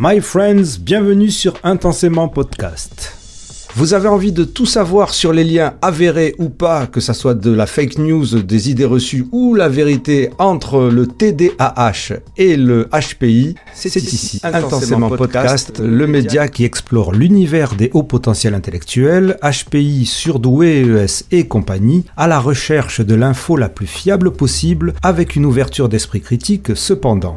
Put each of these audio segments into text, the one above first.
My friends, bienvenue sur Intensément Podcast. Vous avez envie de tout savoir sur les liens avérés ou pas, que ça soit de la fake news, des idées reçues ou la vérité entre le TDAH et le HPI C'est ici, Intensément Podcast, le média qui explore l'univers des hauts potentiels intellectuels, HPI, surdoué, ES et compagnie, à la recherche de l'info la plus fiable possible, avec une ouverture d'esprit critique cependant.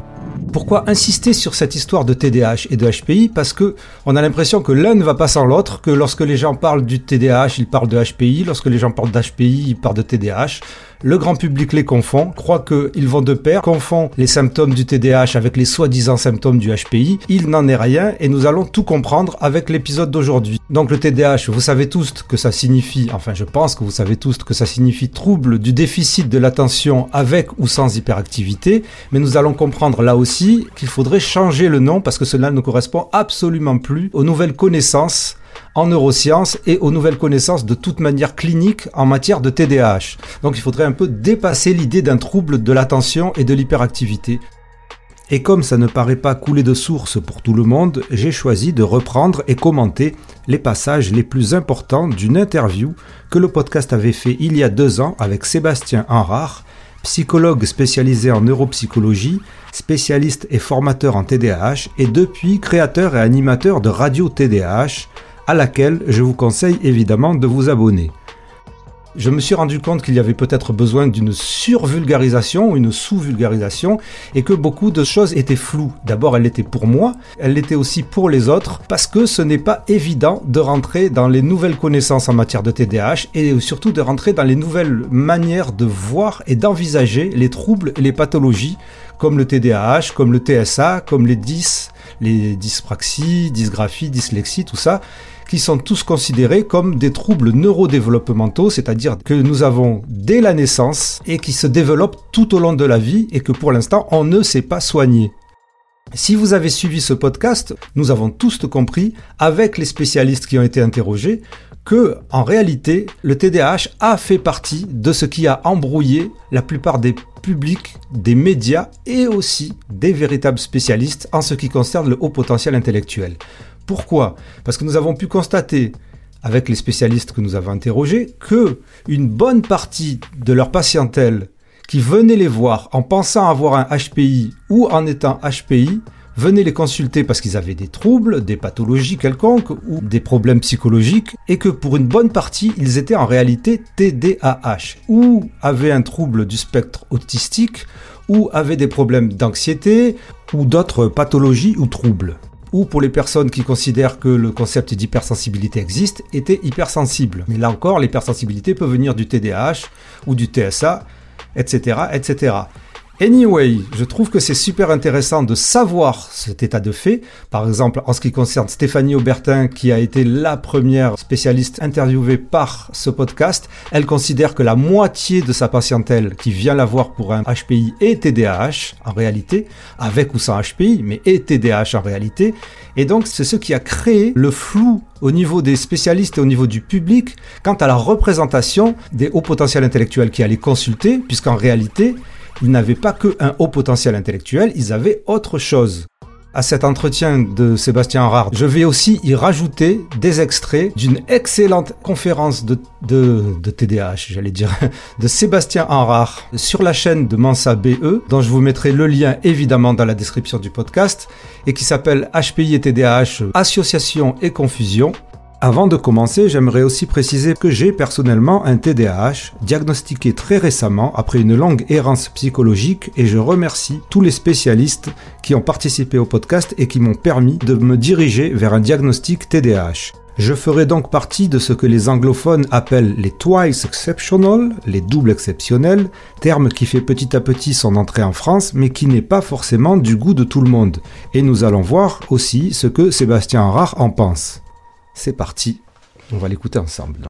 Pourquoi insister sur cette histoire de TDAH et de HPI Parce que on a l'impression que l'un ne va pas sans l'autre, que lorsque les gens parlent du TDAH, ils parlent de HPI, lorsque les gens parlent d'HPI, ils parlent de TDAH. Le grand public les confond, croit qu'ils vont de pair, confond les symptômes du TDAH avec les soi-disant symptômes du HPI. Il n'en est rien et nous allons tout comprendre avec l'épisode d'aujourd'hui. Donc le TDAH, vous savez tous que ça signifie, enfin je pense que vous savez tous que ça signifie trouble du déficit de l'attention avec ou sans hyperactivité, mais nous allons comprendre là aussi qu'il faudrait changer le nom parce que cela ne correspond absolument plus aux nouvelles connaissances en neurosciences et aux nouvelles connaissances de toute manière clinique en matière de TDAH. Donc il faudrait un peu dépasser l'idée d'un trouble de l'attention et de l'hyperactivité. Et comme ça ne paraît pas couler de source pour tout le monde, j'ai choisi de reprendre et commenter les passages les plus importants d'une interview que le podcast avait fait il y a deux ans avec Sébastien Henrard, psychologue spécialisé en neuropsychologie, spécialiste et formateur en TDAH et depuis créateur et animateur de Radio TDAH, à laquelle je vous conseille évidemment de vous abonner. Je me suis rendu compte qu'il y avait peut-être besoin d'une survulgarisation ou une sous-vulgarisation et que beaucoup de choses étaient floues. D'abord, elle était pour moi, elle l'était aussi pour les autres parce que ce n'est pas évident de rentrer dans les nouvelles connaissances en matière de TDAH et surtout de rentrer dans les nouvelles manières de voir et d'envisager les troubles et les pathologies comme le TDAH, comme le TSA, comme les dys, les dyspraxies, dysgraphie, dyslexie, tout ça sont tous considérés comme des troubles neurodéveloppementaux, c'est-à-dire que nous avons dès la naissance et qui se développent tout au long de la vie et que pour l'instant on ne sait pas soigner. Si vous avez suivi ce podcast, nous avons tous compris, avec les spécialistes qui ont été interrogés, que, en réalité, le TDAH a fait partie de ce qui a embrouillé la plupart des publics, des médias et aussi des véritables spécialistes en ce qui concerne le haut potentiel intellectuel. Pourquoi? Parce que nous avons pu constater avec les spécialistes que nous avons interrogés que une bonne partie de leur patientèle qui venait les voir en pensant avoir un HPI ou en étant HPI venaient les consulter parce qu'ils avaient des troubles, des pathologies quelconques ou des problèmes psychologiques et que pour une bonne partie ils étaient en réalité TDAH ou avaient un trouble du spectre autistique ou avaient des problèmes d'anxiété ou d'autres pathologies ou troubles ou pour les personnes qui considèrent que le concept d'hypersensibilité existe, étaient hypersensibles. Mais là encore, l'hypersensibilité peut venir du TDAH ou du TSA, etc., etc. Anyway, je trouve que c'est super intéressant de savoir cet état de fait. Par exemple, en ce qui concerne Stéphanie Aubertin, qui a été la première spécialiste interviewée par ce podcast, elle considère que la moitié de sa patientèle qui vient la voir pour un HPI est TDAH, en réalité, avec ou sans HPI, mais est TDAH en réalité. Et donc, c'est ce qui a créé le flou au niveau des spécialistes et au niveau du public quant à la représentation des hauts potentiels intellectuels qui allaient consulter, puisqu'en réalité, ils n'avaient pas que un haut potentiel intellectuel, ils avaient autre chose. À cet entretien de Sébastien Rard, je vais aussi y rajouter des extraits d'une excellente conférence de, de, TDAH, j'allais dire, de Sébastien Henrard sur la chaîne de Mensa BE, dont je vous mettrai le lien évidemment dans la description du podcast, et qui s'appelle HPI et TDAH, Association et Confusion. Avant de commencer, j'aimerais aussi préciser que j'ai personnellement un TDAH, diagnostiqué très récemment après une longue errance psychologique et je remercie tous les spécialistes qui ont participé au podcast et qui m'ont permis de me diriger vers un diagnostic TDAH. Je ferai donc partie de ce que les anglophones appellent les twice exceptional, les doubles exceptionnels, terme qui fait petit à petit son entrée en France mais qui n'est pas forcément du goût de tout le monde. Et nous allons voir aussi ce que Sébastien Rard en pense. C'est parti, on va l'écouter ensemble.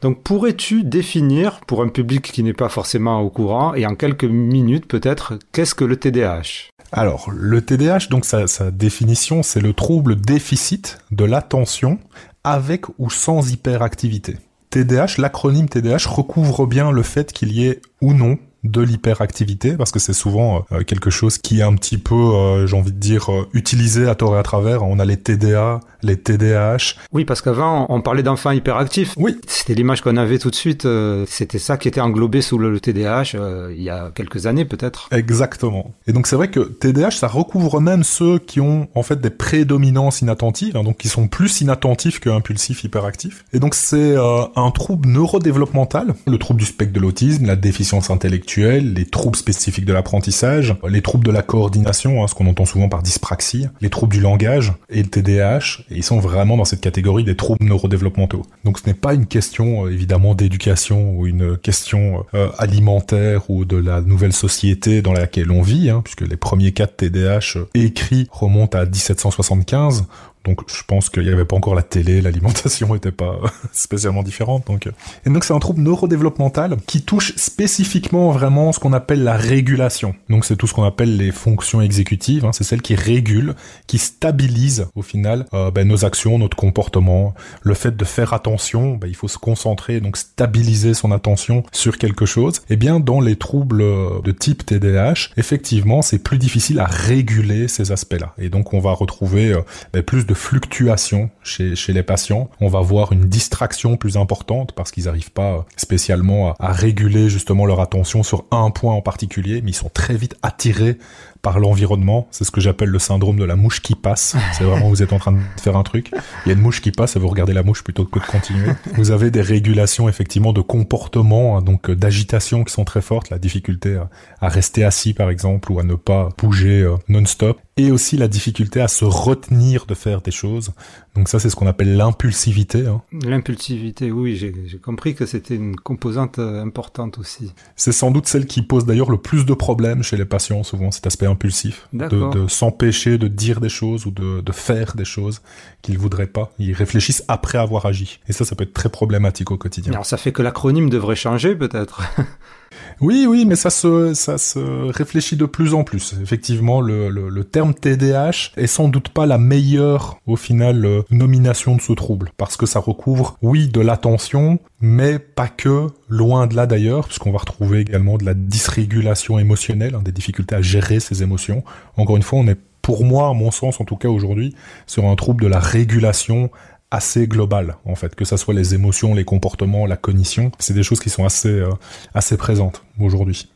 Donc pourrais-tu définir, pour un public qui n'est pas forcément au courant, et en quelques minutes peut-être, qu'est-ce que le TDAH Alors, le TDAH, donc sa, sa définition, c'est le trouble déficit de l'attention avec ou sans hyperactivité. TDAH, l'acronyme TDAH recouvre bien le fait qu'il y ait ou non de l'hyperactivité parce que c'est souvent euh, quelque chose qui est un petit peu, euh, j'ai envie de dire, euh, utilisé à tort et à travers. On a les TDA, les TDAH. Oui, parce qu'avant, on parlait d'enfants hyperactifs. Oui. C'était l'image qu'on avait tout de suite. C'était ça qui était englobé sous le TDAH il y a quelques années peut-être. Exactement. Et donc c'est vrai que TDAH, ça recouvre même ceux qui ont en fait des prédominances inattentives, hein, donc qui sont plus inattentifs que impulsifs hyperactifs. Et donc c'est un trouble neurodéveloppemental, le trouble du spectre de l'autisme, la déficience intellectuelle, les troubles spécifiques de l'apprentissage, les troubles de la coordination, hein, ce qu'on entend souvent par dyspraxie, les troubles du langage et le TDAH, ils sont vraiment dans cette catégorie des troubles neurodéveloppementaux. Donc ce n'est pas une question euh, évidemment d'éducation ou une question euh, alimentaire ou de la nouvelle société dans laquelle on vit, hein, puisque les premiers cas de TDAH euh, écrits remontent à 1775, donc je pense qu'il n'y avait pas encore la télé, l'alimentation n'était pas spécialement différente. Donc. Et donc c'est un trouble neurodéveloppemental qui touche spécifiquement vraiment ce qu'on appelle la régulation. Donc c'est tout ce qu'on appelle les fonctions exécutives, hein. c'est celles qui régulent, qui stabilisent au final euh, ben, nos actions, notre comportement. Le fait de faire attention, ben, il faut se concentrer, donc stabiliser son attention sur quelque chose. Et eh bien dans les troubles de type TDAH, effectivement c'est plus difficile à réguler ces aspects-là. Et donc on va retrouver euh, ben, plus de fluctuation chez, chez les patients. On va voir une distraction plus importante parce qu'ils n'arrivent pas spécialement à, à réguler justement leur attention sur un point en particulier, mais ils sont très vite attirés par l'environnement. C'est ce que j'appelle le syndrome de la mouche qui passe. C'est vraiment vous êtes en train de faire un truc. Il y a une mouche qui passe et vous regardez la mouche plutôt que de continuer. Vous avez des régulations effectivement de comportement, hein, donc euh, d'agitation qui sont très fortes, la difficulté à, rester assis par exemple ou à ne pas bouger euh, non-stop et aussi la difficulté à se retenir de faire des choses. Donc ça, c'est ce qu'on appelle l'impulsivité. Hein. L'impulsivité, oui, j'ai compris que c'était une composante euh, importante aussi. C'est sans doute celle qui pose d'ailleurs le plus de problèmes chez les patients, souvent cet aspect impulsif, de, de s'empêcher de dire des choses ou de, de faire des choses qu'ils voudraient pas. Ils réfléchissent après avoir agi. Et ça, ça peut être très problématique au quotidien. Alors ça fait que l'acronyme devrait changer peut-être Oui, oui, mais ça se, ça se réfléchit de plus en plus. Effectivement, le, le, terme TDAH est sans doute pas la meilleure, au final, euh, nomination de ce trouble. Parce que ça recouvre, oui, de l'attention, mais pas que, loin de là d'ailleurs, puisqu'on va retrouver également de la dysrégulation émotionnelle, hein, des difficultés à gérer ses émotions. Encore une fois, on est pour moi, à mon sens en tout cas aujourd'hui, sur un trouble de la régulation assez global en fait, que ça soit les émotions, les comportements, la cognition, c'est des choses qui sont assez euh, assez présentes aujourd'hui.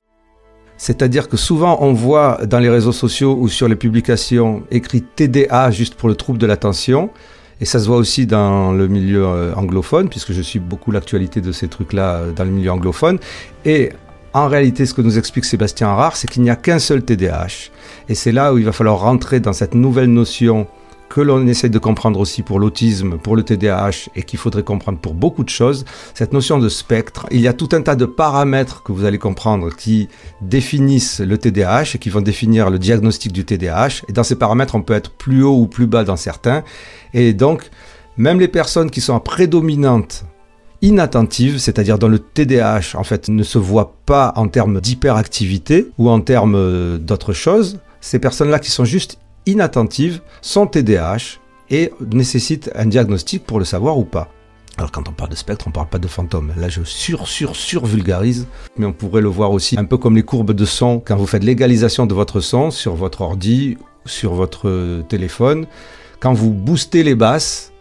C'est-à-dire que souvent on voit dans les réseaux sociaux ou sur les publications écrit TDA juste pour le trouble de l'attention. Et ça se voit aussi dans le milieu euh, anglophone, puisque je suis beaucoup l'actualité de ces trucs-là euh, dans le milieu anglophone. Et en réalité, ce que nous explique Sébastien Harard, c'est qu'il n'y a qu'un seul TDAH. Et c'est là où il va falloir rentrer dans cette nouvelle notion que l'on essaie de comprendre aussi pour l'autisme, pour le TDAH et qu'il faudrait comprendre pour beaucoup de choses, cette notion de spectre. Il y a tout un tas de paramètres que vous allez comprendre qui définissent le TDAH et qui vont définir le diagnostic du TDAH. Et dans ces paramètres, on peut être plus haut ou plus bas dans certains. Et donc, même les personnes qui sont en prédominante inattentive, c'est-à-dire dans le TDAH, en fait, ne se voient pas en termes d'hyperactivité ou en termes euh, d'autres choses. Ces personnes-là qui sont juste inattentives sont TDAH et nécessitent un diagnostic pour le savoir ou pas. Alors quand on parle de spectre, on parle pas de fantôme. Là, je sur sur sur vulgarise, mais on pourrait le voir aussi un peu comme les courbes de son quand vous faites l'égalisation de votre son sur votre ordi, sur votre téléphone. Quand vous boostez les basses,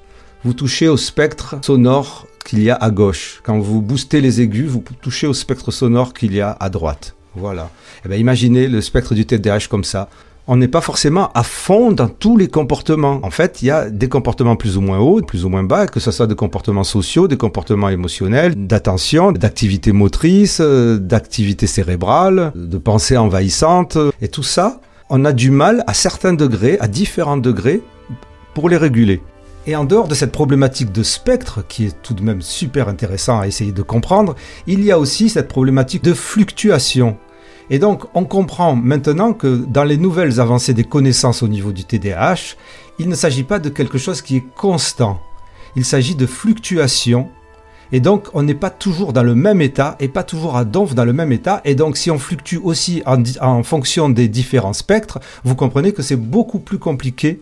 vous touchez au spectre sonore qu'il y a à gauche. Quand vous boostez les aigus, vous touchez au spectre sonore qu'il y a à droite. Voilà. Et eh bien, imaginez le spectre du TDAH comme ça on n'est pas forcément à fond dans tous les comportements. En fait, il y a des comportements plus ou moins hauts, plus ou moins bas, que ce soit des comportements sociaux, des comportements émotionnels, d'attention, d'activité motrice, euh, d'activité cérébrale, de pensée envahissante. Et tout ça, on a du mal à certains degrés, à différents degrés, pour les réguler. Et en dehors de cette problématique de spectre, qui est tout de même super intéressant à essayer de comprendre, il y a aussi cette problématique de fluctuation et donc, on comprend maintenant que dans les nouvelles avancées des connaissances au niveau du TDAH, il ne s'agit pas de quelque chose qui est constant. Il s'agit de fluctuations. Et donc, on n'est pas toujours dans le même état et pas toujours à donf dans le même état. Et donc, si on fluctue aussi en, en fonction des différents spectres, vous comprenez que c'est beaucoup plus compliqué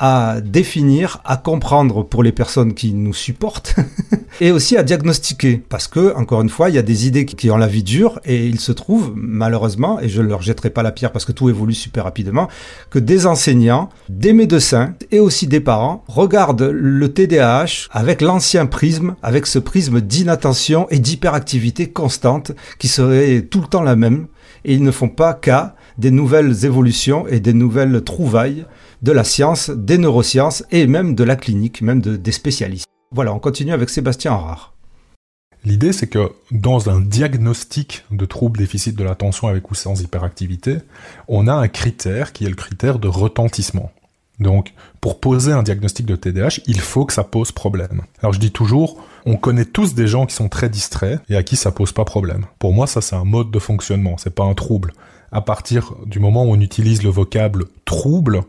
à définir, à comprendre pour les personnes qui nous supportent et aussi à diagnostiquer. Parce que, encore une fois, il y a des idées qui ont la vie dure et il se trouve, malheureusement, et je ne leur jetterai pas la pierre parce que tout évolue super rapidement, que des enseignants, des médecins et aussi des parents regardent le TDAH avec l'ancien prisme, avec ce prisme d'inattention et d'hyperactivité constante qui serait tout le temps la même et ils ne font pas cas des nouvelles évolutions et des nouvelles trouvailles de la science, des neurosciences et même de la clinique, même des spécialistes. Voilà, on continue avec Sébastien Rare. L'idée, c'est que dans un diagnostic de trouble déficit de l'attention avec ou sans hyperactivité, on a un critère qui est le critère de retentissement. Donc, pour poser un diagnostic de TDAH, il faut que ça pose problème. Alors, je dis toujours, on connaît tous des gens qui sont très distraits et à qui ça pose pas problème. Pour moi, ça, c'est un mode de fonctionnement, c'est pas un trouble. À partir du moment où on utilise le vocable trouble,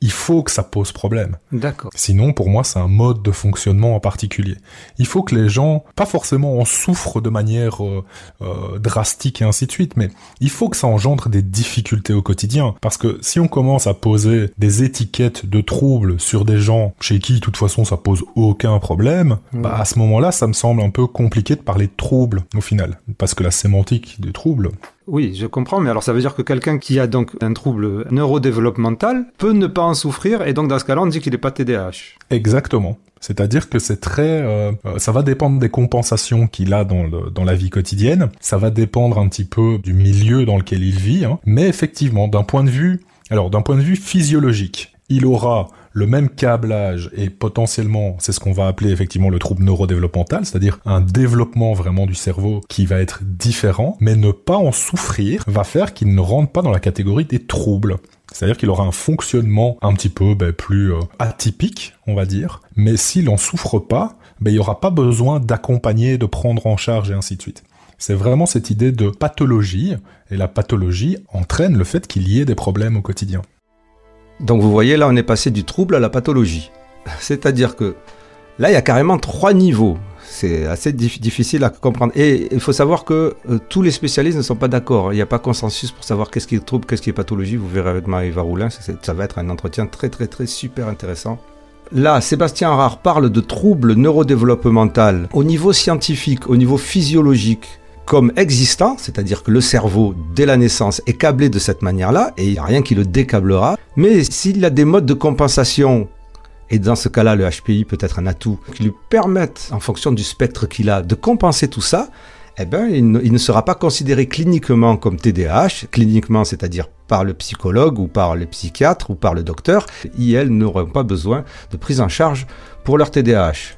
il faut que ça pose problème. D'accord. Sinon, pour moi, c'est un mode de fonctionnement en particulier. Il faut que les gens, pas forcément en souffrent de manière euh, euh, drastique et ainsi de suite, mais il faut que ça engendre des difficultés au quotidien. Parce que si on commence à poser des étiquettes de troubles sur des gens chez qui, de toute façon, ça pose aucun problème, bah, à ce moment-là, ça me semble un peu compliqué de parler de troubles, au final. Parce que la sémantique des troubles, oui, je comprends, mais alors ça veut dire que quelqu'un qui a donc un trouble neurodéveloppemental peut ne pas en souffrir, et donc dans ce cas-là, on dit qu'il n'est pas TDAH. Exactement. C'est-à-dire que c'est très, euh, euh, ça va dépendre des compensations qu'il a dans, le, dans la vie quotidienne. Ça va dépendre un petit peu du milieu dans lequel il vit. Hein. Mais effectivement, d'un point de vue, alors d'un point de vue physiologique, il aura le même câblage et potentiellement, c'est ce qu'on va appeler effectivement le trouble neurodéveloppemental, c'est-à-dire un développement vraiment du cerveau qui va être différent, mais ne pas en souffrir va faire qu'il ne rentre pas dans la catégorie des troubles. C'est-à-dire qu'il aura un fonctionnement un petit peu ben, plus euh, atypique, on va dire, mais s'il n'en souffre pas, ben, il n'y aura pas besoin d'accompagner, de prendre en charge et ainsi de suite. C'est vraiment cette idée de pathologie, et la pathologie entraîne le fait qu'il y ait des problèmes au quotidien. Donc vous voyez, là on est passé du trouble à la pathologie. C'est-à-dire que là il y a carrément trois niveaux. C'est assez difficile à comprendre. Et il faut savoir que euh, tous les spécialistes ne sont pas d'accord. Il n'y a pas consensus pour savoir qu'est-ce qui est trouble, qu'est-ce qui est pathologie. Vous verrez avec Marie Varoulin, ça va être un entretien très très très super intéressant. Là, Sébastien Rare parle de troubles neurodéveloppemental au niveau scientifique, au niveau physiologique comme existant, c'est-à-dire que le cerveau, dès la naissance, est câblé de cette manière-là, et il n'y a rien qui le décablera. Mais s'il a des modes de compensation, et dans ce cas-là, le HPI peut être un atout, qui lui permettent, en fonction du spectre qu'il a, de compenser tout ça, eh ben, il ne, il sera pas considéré cliniquement comme TDAH, cliniquement, c'est-à-dire par le psychologue ou par le psychiatre ou par le docteur. Elles, n'auront pas besoin de prise en charge pour leur TDAH.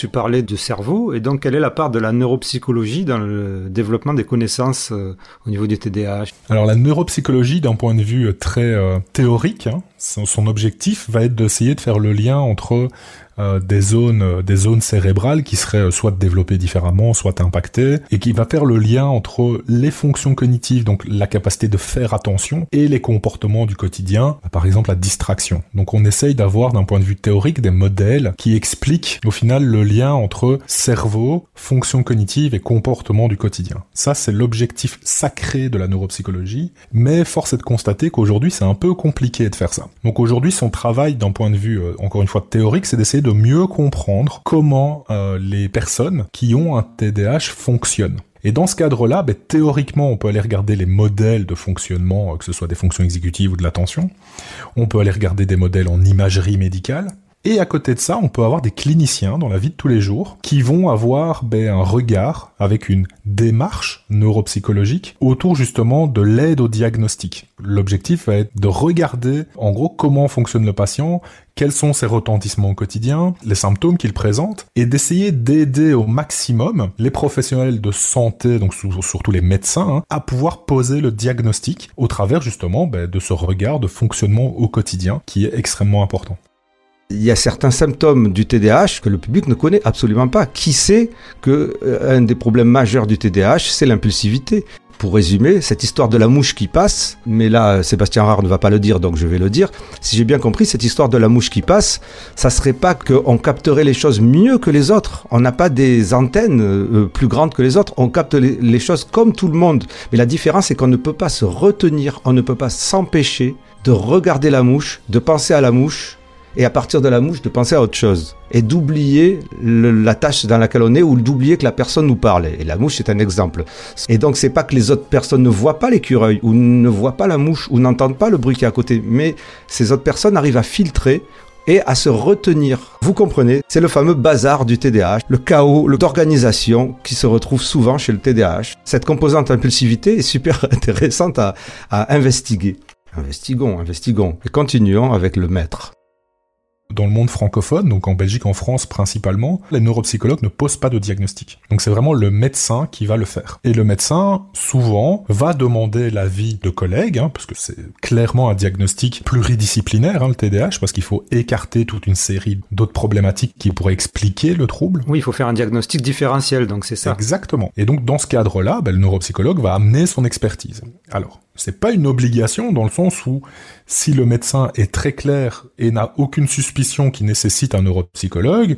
Tu parlais du cerveau, et donc quelle est la part de la neuropsychologie dans le développement des connaissances euh, au niveau du TDAH Alors la neuropsychologie, d'un point de vue euh, très euh, théorique, hein, son, objectif va être d'essayer de faire le lien entre des zones, euh, des zones cérébrales qui seraient euh, soit développées différemment, soit impactées, et qui va faire le lien entre les fonctions cognitives, donc la capacité de faire attention, et les comportements du quotidien, par exemple la distraction. Donc on essaye d'avoir d'un point de vue théorique des modèles qui expliquent au final le lien entre cerveau, fonctions cognitives et comportements du quotidien. Ça c'est l'objectif sacré de la neuropsychologie, mais force est de constater qu'aujourd'hui c'est un peu compliqué de faire ça. Donc aujourd'hui son travail d'un point de vue encore une fois théorique, c'est d'essayer de mieux comprendre comment euh, les personnes qui ont un TDAH fonctionnent. Et dans ce cadre-là, ben, théoriquement, on peut aller regarder les modèles de fonctionnement, euh, que ce soit des fonctions exécutives ou de l'attention. On peut aller regarder des modèles en imagerie médicale. Et à côté de ça, on peut avoir des cliniciens dans la vie de tous les jours qui vont avoir ben, un regard avec une démarche neuropsychologique autour justement de l'aide au diagnostic. L'objectif va être de regarder en gros comment fonctionne le patient, quels sont ses retentissements au quotidien, les symptômes qu'il présente, et d'essayer d'aider au maximum les professionnels de santé, donc surtout les médecins, hein, à pouvoir poser le diagnostic au travers justement ben, de ce regard de fonctionnement au quotidien qui est extrêmement important il y a certains symptômes du TDAH que le public ne connaît absolument pas. Qui sait que euh, un des problèmes majeurs du TDAH, c'est l'impulsivité pour résumer, cette histoire de la mouche qui passe, mais là, Sébastien Rare ne va pas le dire, donc je vais le dire. Si j'ai bien compris, cette histoire de la mouche qui passe, ça serait pas qu'on capterait les choses mieux que les autres. On n'a pas des antennes euh, plus grandes que les autres. On capte les choses comme tout le monde. Mais la différence, c'est qu'on ne peut pas se retenir, on ne peut pas s'empêcher de regarder la mouche, de penser à la mouche, et à partir de la mouche de penser à autre chose et d'oublier la tâche dans laquelle on est ou d'oublier que la personne nous parle. Et la mouche c'est un exemple. Et donc c'est pas que les autres personnes ne voient pas l'écureuil ou ne voient pas la mouche ou n'entendent pas le bruit qui est à côté, mais ces autres personnes arrivent à filtrer et à se retenir. Vous comprenez, c'est le fameux bazar du TDAH, le chaos d'organisation qui se retrouve souvent chez le TDAH. Cette composante impulsivité est super intéressante à, à investiguer. Investigons, investigons et continuons avec le maître. Dans le monde francophone, donc en Belgique, en France principalement, les neuropsychologues ne posent pas de diagnostic. Donc c'est vraiment le médecin qui va le faire. Et le médecin, souvent, va demander l'avis de collègues, hein, parce que c'est clairement un diagnostic pluridisciplinaire, hein, le TDAH, parce qu'il faut écarter toute une série d'autres problématiques qui pourraient expliquer le trouble. Oui, il faut faire un diagnostic différentiel, donc c'est ça. Exactement. Et donc dans ce cadre-là, ben, le neuropsychologue va amener son expertise. Alors, c'est pas une obligation dans le sens où si le médecin est très clair et n'a aucune suspicion qui nécessite un neuropsychologue,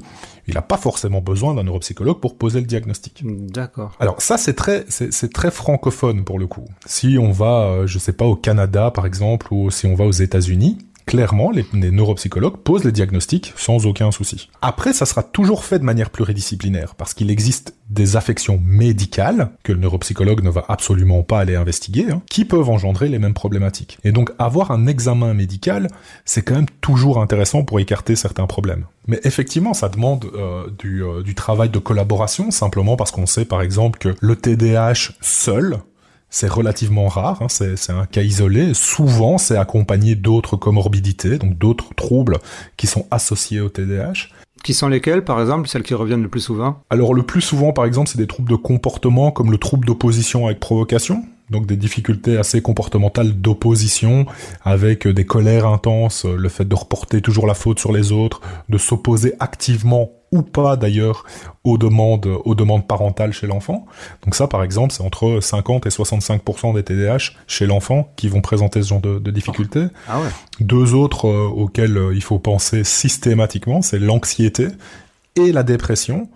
il n'a pas forcément besoin d'un neuropsychologue pour poser le diagnostic. D'accord. Alors ça c'est très c'est très francophone pour le coup. Si on va euh, je sais pas au Canada par exemple ou si on va aux États-Unis, clairement, les, neuropsychologues posent les diagnostics sans aucun souci. Après, ça sera toujours fait de manière pluridisciplinaire, parce qu'il existe des affections médicales, que le neuropsychologue ne va absolument pas aller investiguer, hein, qui peuvent engendrer les mêmes problématiques. Et donc, avoir un examen médical, c'est quand même toujours intéressant pour écarter certains problèmes. Mais effectivement, ça demande euh, du, euh, du travail de collaboration, simplement parce qu'on sait, par exemple, que le TDAH seul, c'est relativement rare, hein, c'est un cas isolé. Souvent, c'est accompagné d'autres comorbidités, donc d'autres troubles qui sont associés au TDAH. Qui sont lesquels, par exemple, celles qui reviennent le plus souvent? Alors le plus souvent, par exemple, c'est des troubles de comportement comme le trouble d'opposition avec provocation, donc des difficultés assez comportementales d'opposition, avec des colères intenses, le fait de reporter toujours la faute sur les autres, de s'opposer activement ou pas d'ailleurs aux demandes, aux demandes parentales chez l'enfant. Donc ça, par exemple, c'est entre 50 et 65% des TDAH chez l'enfant qui vont présenter ce genre de, difficultés. Ah ouais. Deux autres euh, auxquels euh, il faut penser systématiquement, c'est l'anxiété et la dépression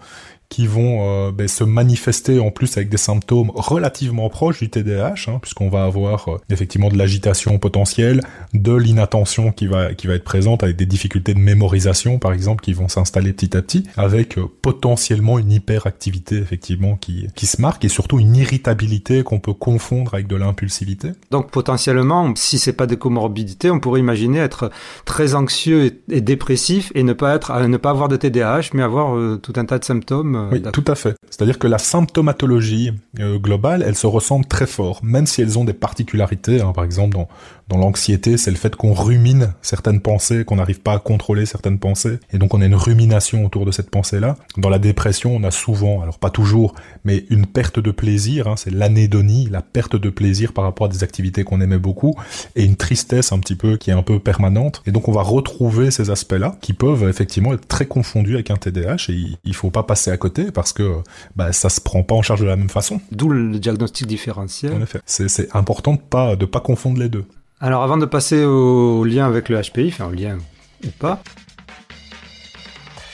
qui vont euh, ben, se manifester en plus avec des symptômes relativement proches du TDAH, hein, puisqu'on va avoir euh, effectivement de l'agitation potentielle, de l'inattention qui va qui va être présente avec des difficultés de mémorisation par exemple qui vont s'installer petit à petit, avec euh, potentiellement une hyperactivité effectivement qui qui se marque et surtout une irritabilité qu'on peut confondre avec de l'impulsivité. Donc potentiellement, si c'est pas des comorbidités, on pourrait imaginer être très anxieux et, dépressif et ne pas être ne pas avoir de TDAH, mais avoir tout un tas de symptômes euh, oui, tout à fait. C'est-à-dire que la symptomatologie euh, globale, elle se ressemble très fort, même si elles ont des particularités. Hein. par exemple, dans, dans l'anxiété, c'est le fait qu'on rumine certaines pensées, qu'on n'arrive pas à contrôler certaines pensées, et donc on a une rumination autour de cette pensée-là. Dans la dépression, on a souvent, alors pas toujours, mais une perte de plaisir, hein, c'est l'anédonie, la perte de plaisir par rapport à des activités qu'on aimait beaucoup, et une tristesse un petit peu qui est un peu permanente. Et donc on va retrouver ces aspects-là, qui peuvent effectivement être très confondus avec un TDAH, et il faut pas passer à côté, parce que bah, ça se prend pas en charge de la même façon. D'où le diagnostic différentiel. En effet, c'est important de pas de pas confondre les deux. Alors avant de passer au lien avec le HPI, enfin au lien ou pas,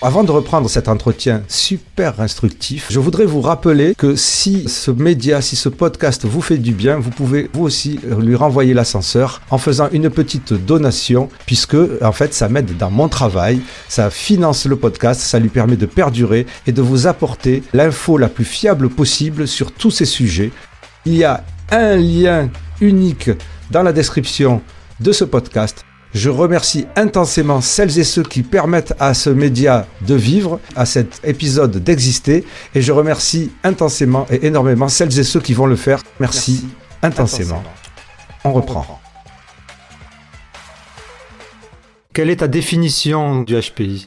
avant de reprendre cet entretien super instructif, je voudrais vous rappeler que si ce média, si ce podcast vous fait du bien, vous pouvez vous aussi lui renvoyer l'ascenseur en faisant une petite donation, puisque en fait ça m'aide dans mon travail, ça finance le podcast, ça lui permet de perdurer et de vous apporter l'info la plus fiable possible sur tous ces sujets. Il y a un lien unique dans la description de ce podcast. Je remercie intensément celles et ceux qui permettent à ce média de vivre, à cet épisode d'exister, et je remercie intensément et énormément celles et ceux qui vont le faire. Merci, intensément. On reprend. Quelle est ta définition du HPI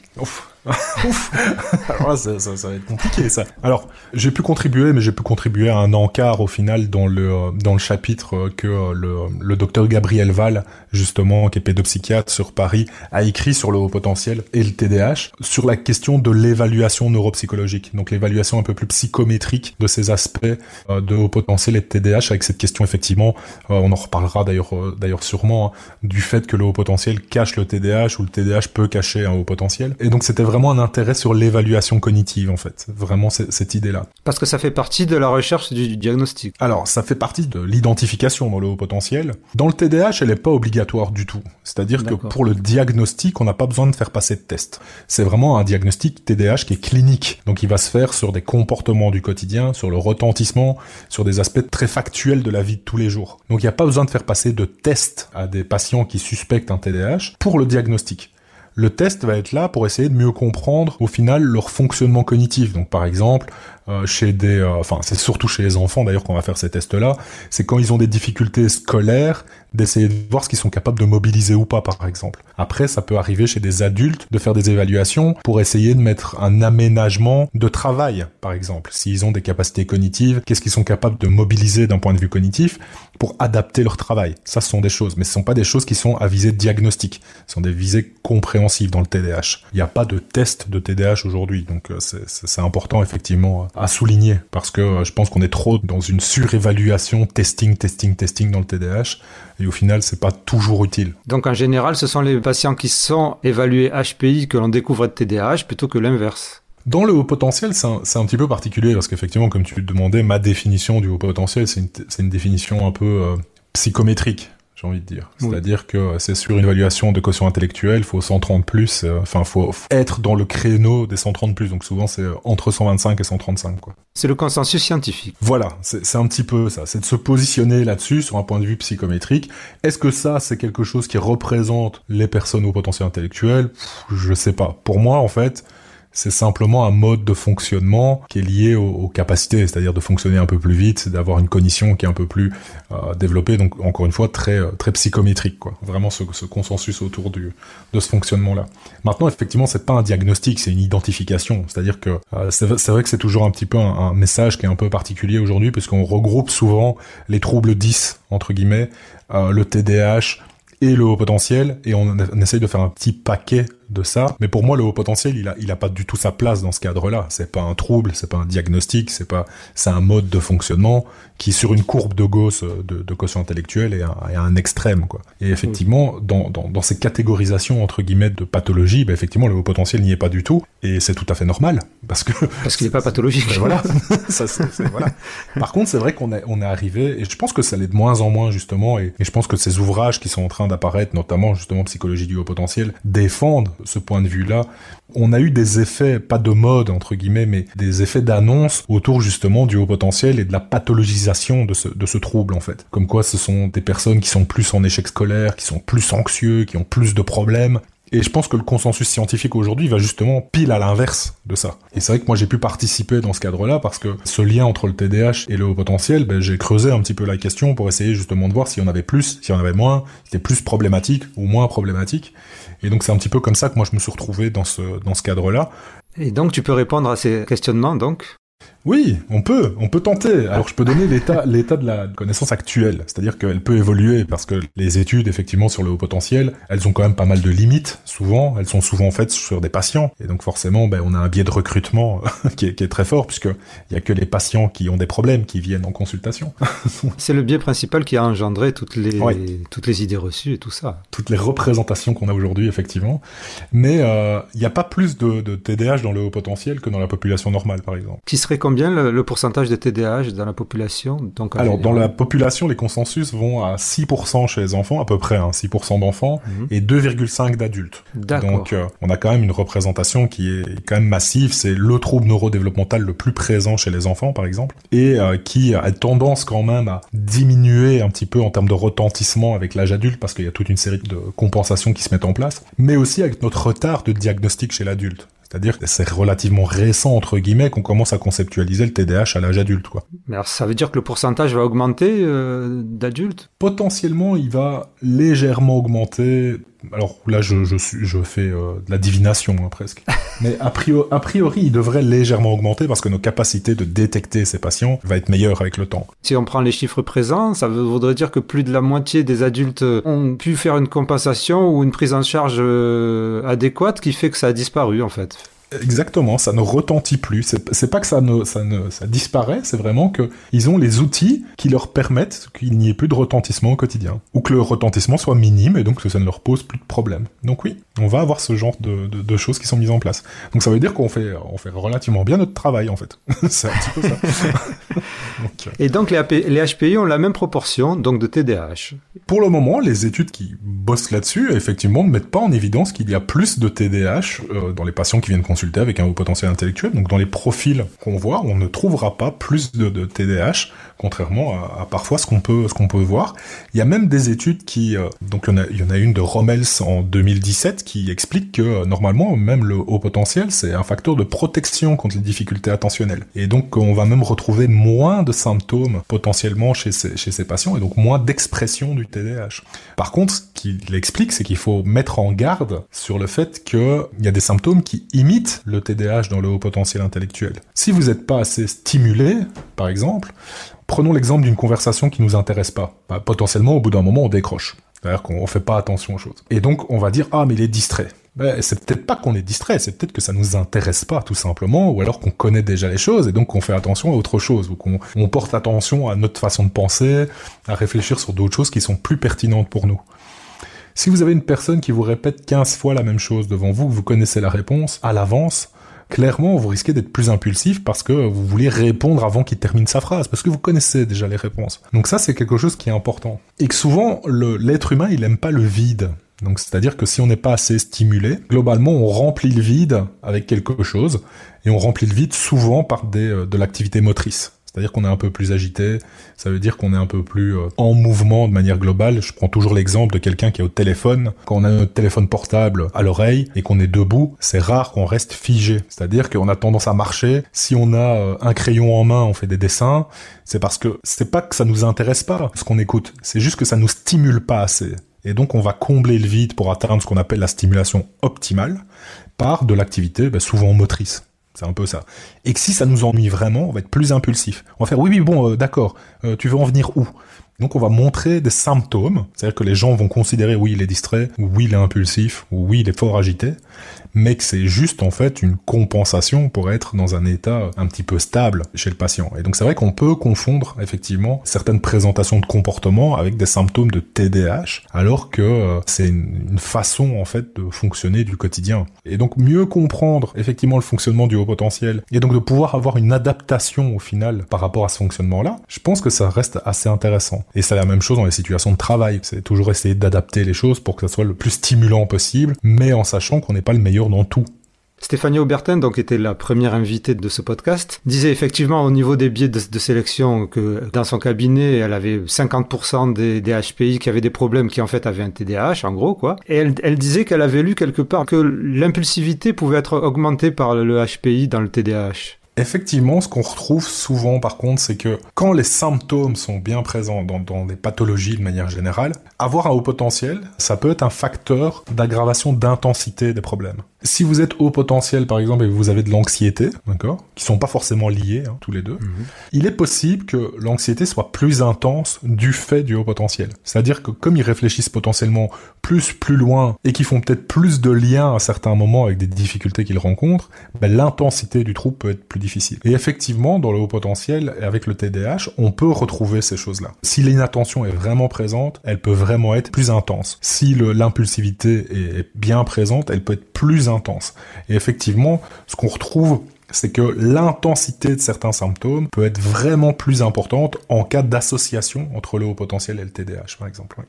Alors ça, ça, ça, va être compliqué ça. Alors j'ai pu contribuer, mais j'ai pu contribuer à un encart au final dans le dans le chapitre que le, le docteur Gabriel Val, justement, qui est pédopsychiatre sur Paris, a écrit sur le haut potentiel et le TDAH sur la question de l'évaluation neuropsychologique, donc l'évaluation un peu plus psychométrique de ces aspects euh, de haut potentiel et de TDAH, avec cette question effectivement, euh, on en reparlera d'ailleurs euh, d'ailleurs sûrement, hein, du fait que le haut potentiel cache le TDAH ou le TDAH peut cacher un haut potentiel. Et donc c'était vraiment un intérêt sur l'évaluation cognitive en fait, vraiment cette idée-là. Parce que ça fait partie de la recherche du diagnostic. Alors ça fait partie de l'identification dans le haut potentiel. Dans le TDAH, elle n'est pas obligatoire du tout. C'est-à-dire que pour le diagnostic, on n'a pas besoin de faire passer de test. C'est vraiment un diagnostic TDAH qui est clinique. Donc il va se faire sur des comportements du quotidien, sur le retentissement, sur des aspects très factuels de la vie de tous les jours. Donc il n'y a pas besoin de faire passer de tests à des patients qui suspectent un TDAH pour le diagnostic. Le test va être là pour essayer de mieux comprendre au final leur fonctionnement cognitif. Donc par exemple, euh, chez des, euh, enfin c'est surtout chez les enfants d'ailleurs qu'on va faire ces tests-là, c'est quand ils ont des difficultés scolaires d'essayer de voir ce qu'ils sont capables de mobiliser ou pas par exemple. Après ça peut arriver chez des adultes de faire des évaluations pour essayer de mettre un aménagement de travail par exemple. S'ils ont des capacités cognitives, qu'est-ce qu'ils sont capables de mobiliser d'un point de vue cognitif pour adapter leur travail? Ça ce sont des choses, mais ce sont pas des choses qui sont à visée diagnostique. Ce sont des visées compréhensives dans le TDAH. Il n'y a pas de test de TDAH aujourd'hui, donc euh, c'est important effectivement à souligner parce que euh, je pense qu'on est trop dans une surévaluation, testing, testing, testing dans le TDAH et au final c'est pas toujours utile. Donc en général, ce sont les patients qui sont évalués HPI que l'on découvre de TDAH plutôt que l'inverse. Dans le haut potentiel, c'est un, un, petit peu particulier parce qu'effectivement, comme tu te demandais, ma définition du haut potentiel, c'est une, une, définition un peu euh, psychométrique j'ai envie de dire. C'est-à-dire que c'est sur une évaluation de quotient intellectuel, il faut 130 plus, euh, enfin, faut être dans le créneau des 130 plus. Donc souvent, c'est entre 125 et 135, quoi. C'est le consensus scientifique. Voilà, c'est un petit peu ça. C'est de se positionner là-dessus sur un point de vue psychométrique. Est-ce que ça, c'est quelque chose qui représente les personnes au potentiel intellectuel? Je sais pas. Pour moi, en fait, c'est simplement un mode de fonctionnement qui est lié aux, capacités, c'est-à-dire de fonctionner un peu plus vite, d'avoir une cognition qui est un peu plus euh, développée, donc encore une fois très euh, très psychométrique, quoi. Vraiment ce, consensus autour du de ce fonctionnement-là. Maintenant, effectivement, c'est pas un diagnostic, c'est une identification, c'est-à-dire que euh, c'est vrai que c'est toujours un petit peu un, message qui est un peu particulier aujourd'hui, puisqu'on regroupe souvent les troubles 10 entre guillemets, le TDAH et le haut potentiel, et on, on essaye de faire un petit paquet de ça. Mais pour moi, le haut potentiel, il a, il a pas du tout sa place dans ce cadre-là. C'est pas un trouble, c'est pas un diagnostic, c'est pas, c'est un mode de fonctionnement qui, sur une courbe de Gauss de, de quotient intellectuel, est à, un extrême, quoi. Et effectivement, dans, dans, dans, ces catégorisations, entre guillemets, de pathologie, bah, effectivement, le haut potentiel n'y est pas du tout. Et c'est tout à fait normal. Parce que. Parce qu'il n'est pas pathologique. Ben voilà. ça, c'est, voilà. Par contre, c'est vrai qu'on est, on est arrivé, et je pense que ça l'est de moins en moins, justement, et, et je pense que ces ouvrages qui sont en train d'apparaître, notamment, justement, psychologie du haut potentiel, défendent ce point de vue-là. On a eu des effets, pas de mode entre guillemets, mais des effets d'annonce autour justement du haut potentiel et de la pathologisation de ce, de ce trouble en fait. Comme quoi ce sont des personnes qui sont plus en échec scolaire, qui sont plus anxieux, qui ont plus de problèmes, et je pense que le consensus scientifique aujourd'hui va justement pile à l'inverse de ça. Et c'est vrai que moi j'ai pu participer dans ce cadre-là parce que ce lien entre le TDAH et le haut potentiel, ben, j'ai creusé un petit peu la question pour essayer justement de voir s'il y en avait plus, s'il y en avait moins, c'était plus problématique ou moins problématique. Et donc c'est un petit peu comme ça que moi je me suis retrouvé dans ce, dans ce cadre-là. Et donc tu peux répondre à ces questionnements donc? Oui, on peut, on peut tenter. Alors je peux donner l'état, l'état de la connaissance actuelle, c'est-à-dire qu'elle peut évoluer parce que les études effectivement sur le haut potentiel, elles ont quand même pas mal de limites. Souvent, elles sont souvent faites sur des patients, et donc forcément, ben, on a un biais de recrutement qui, est, très fort puisque il y a que les patients qui ont des problèmes qui viennent en consultation. C'est le biais principal qui a engendré toutes les toutes les idées reçues et tout ça. Toutes les représentations qu'on a aujourd'hui effectivement, mais euh, il n'y a pas plus de, de TDAH dans le haut potentiel que dans la population normale par exemple. Qui serait combien le, pourcentage de TDAH dans la population Donc, Alors, dans la population, les consensus vont à 6% chez les enfants, à peu près, hein, 6% d'enfants, mhm. et 2,5% d'adultes. Donc, euh, on a quand même une représentation qui est quand même massive. C'est le trouble neurodéveloppemental le plus présent chez les enfants, par exemple, et euh, qui a tendance quand même à diminuer un petit peu en termes de retentissement avec l'âge adulte, parce qu'il y a toute une série de compensations qui se mettent en place, mais aussi avec notre retard de diagnostic chez l'adulte. C'est-à-dire que c'est relativement récent, entre guillemets, qu'on commence à conceptualiser le TDAH à l'âge adulte, quoi. Mais alors, ça veut dire que le pourcentage va augmenter euh, d'adultes? Potentiellement, il va légèrement augmenter alors là, je, fais euh, de la divination hein, presque. Mais a priori, a priori, il devrait légèrement augmenter parce que nos capacités de détecter ces patients va être meilleure avec le temps. Si on prend les chiffres présents, ça voudrait dire que plus de la moitié des adultes ont pu faire une compensation ou une prise en charge euh, adéquate qui fait que ça a disparu en fait. Exactement, ça ne retentit plus. C'est pas que ça ne, ça ne ça disparaît, c'est vraiment que ils ont les outils qui leur permettent qu'il n'y ait plus de retentissement au quotidien, ou que le retentissement soit minime et donc que ça ne leur pose plus de problème. Donc oui, on va avoir ce genre de, de, de choses qui sont mises en place. Donc ça veut dire qu'on fait, on fait relativement bien notre travail en fait. c'est un petit peu ça. donc, euh... Et donc les, AP, les HPI ont la même proportion donc de TDAH. Pour le moment, les études qui bossent là-dessus, effectivement, ne mettent pas en évidence qu'il y a plus de TDAH euh, dans les patients qui viennent consulter avec un haut potentiel intellectuel. Donc dans les profils qu'on voit, on ne trouvera pas plus de, de TDAH, contrairement à, parfois ce qu'on peut ce peut voir. Il y a même des études qui, euh, donc il y, en a, il y en a une de Rommels en 2017 qui explique que euh, normalement même le haut potentiel c'est un facteur de protection contre les difficultés attentionnelles. Et donc on va même retrouver moins de symptômes potentiellement chez ces, chez ces patients et donc moins d'expression du TDAH. Par contre, ce qu'il explique, c'est qu'il faut mettre en garde sur le fait qu'il y a des symptômes qui imitent le TDAH dans le haut potentiel intellectuel. Si vous n'êtes pas assez stimulé, par exemple, prenons l'exemple d'une conversation qui nous intéresse pas. Bah, potentiellement, au bout d'un moment, on décroche. C'est-à-dire qu'on fait pas attention aux choses. Et donc, on va dire, ah, mais il est distrait. Ben, c'est peut-être pas qu'on est distrait, c'est peut-être que ça nous intéresse pas, tout simplement, ou alors qu'on connaît déjà les choses, et donc qu'on fait attention à autre chose, ou qu'on on porte attention à notre façon de penser, à réfléchir sur d'autres choses qui sont plus pertinentes pour nous. Si vous avez une personne qui vous répète 15 fois la même chose devant vous, que vous connaissez la réponse à l'avance, clairement, vous risquez d'être plus impulsif parce que vous voulez répondre avant qu'il termine sa phrase, parce que vous connaissez déjà les réponses. Donc ça, c'est quelque chose qui est important. Et que souvent, l'être humain, il aime pas le vide. Donc c'est-à-dire que si on n'est pas assez stimulé, globalement, on remplit le vide avec quelque chose, et on remplit le vide souvent par euh, de l'activité motrice. C'est-à-dire qu'on est un peu plus agité, ça veut dire qu'on est un peu plus euh, en mouvement de manière globale. Je prends toujours l'exemple de quelqu'un qui est au téléphone. Quand on a notre téléphone portable à l'oreille et qu'on est debout, c'est rare qu'on reste figé. C'est-à-dire qu'on a tendance à marcher. Si on a euh, un crayon en main, on fait des dessins. C'est parce que c'est pas que ça nous intéresse pas ce qu'on écoute, c'est juste que ça nous stimule pas assez. Et donc on va combler le vide pour atteindre ce qu'on appelle la stimulation optimale par de l'activité ben, souvent motrice. C'est un peu ça. Et que si ça nous ennuie vraiment, on va être plus impulsif. On va faire oui, oui, bon, euh, d'accord, euh, tu veux en venir où? Donc on va montrer des symptômes, c'est-à-dire que les gens vont considérer oui il est distrait, ou oui il est impulsif, ou oui il est fort agité, mais que c'est juste en fait une compensation pour être dans un état un petit peu stable chez le patient. Et donc c'est vrai qu'on peut confondre effectivement certaines présentations de comportement avec des symptômes de TDAH, alors que euh, c'est une, façon en fait de fonctionner du quotidien. Et donc mieux comprendre effectivement le fonctionnement du haut potentiel, et donc de pouvoir avoir une adaptation au final par rapport à ce fonctionnement-là, je pense que ça reste assez intéressant. Et c'est la même chose dans les situations de travail. C'est toujours essayer d'adapter les choses pour que ça soit le plus stimulant possible, mais en sachant qu'on n'est pas le meilleur dans tout. Stéphanie Aubertin, donc était la première invitée de ce podcast, disait effectivement au niveau des biais de, de sélection que dans son cabinet, elle avait 50% des, des, HPI qui avaient des problèmes qui en fait avaient un TDAH, en gros quoi. Et elle, elle disait qu'elle avait lu quelque part que l'impulsivité pouvait être augmentée par le HPI dans le TDAH. Effectivement, ce qu'on retrouve souvent par contre, c'est que quand les symptômes sont bien présents dans, dans des pathologies de manière générale, avoir un haut potentiel, ça peut être un facteur d'aggravation d'intensité des problèmes. Si vous êtes haut potentiel, par exemple, et vous avez de l'anxiété, d'accord, qui sont pas forcément liés, hein, tous les deux, mmh. il est possible que l'anxiété soit plus intense du fait du haut potentiel. C'est-à-dire que comme ils réfléchissent potentiellement plus, plus loin, et qu'ils font peut-être plus de liens à certains moments avec des difficultés qu'ils rencontrent, ben, l'intensité du trouble peut être plus difficile. Et effectivement, dans le haut potentiel, avec le TDAH, on peut retrouver ces choses-là. Si l'inattention est vraiment présente, elle peut vraiment être plus intense. Si l'impulsivité est bien présente, elle peut être plus intense. Et effectivement, ce qu'on retrouve c'est que l'intensité de certains symptômes peut être vraiment plus importante en cas d'association entre le haut potentiel et le TDAH, par exemple.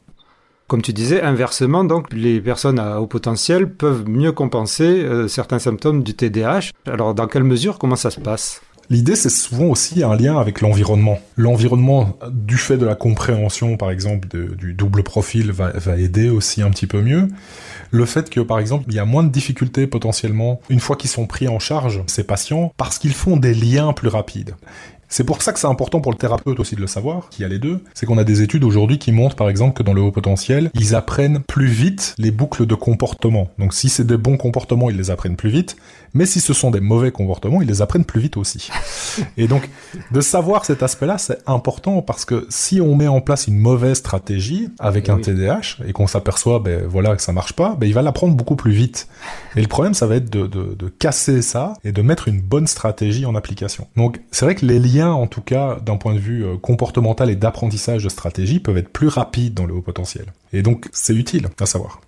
Comme tu disais, inversement, donc les personnes à haut potentiel peuvent mieux compenser euh, certains symptômes du TDAH. Alors, dans quelle mesure, comment ça se passe? L'idée, c'est souvent aussi un lien avec l'environnement. L'environnement, du fait de la compréhension, par exemple, de, du double profil, va, va, aider aussi un petit peu mieux. Le fait que, par exemple, il y a moins de difficultés potentiellement une fois qu'ils sont pris en charge, ces patients, parce qu'ils font des liens plus rapides. C'est pour ça que c'est important pour le thérapeute aussi de le savoir, qui a les deux. C'est qu'on a des études aujourd'hui qui montrent par exemple que dans le haut potentiel, ils apprennent plus vite les boucles de comportement. Donc si c'est des bons comportements, ils les apprennent plus vite. Mais si ce sont des mauvais comportements, ils les apprennent plus vite aussi. Et donc, de savoir cet aspect-là, c'est important parce que si on met en place une mauvaise stratégie avec eh un TDAH et qu'on s'aperçoit, ben voilà, que ça marche pas, ben il va l'apprendre beaucoup plus vite. Et le problème, ça va être de, de, de casser ça et de mettre une bonne stratégie en application. Donc, c'est vrai que les liens, en tout cas, d'un point de vue euh, comportemental et d'apprentissage de stratégie, peuvent être plus rapides dans le haut potentiel. Et donc, c'est utile à savoir.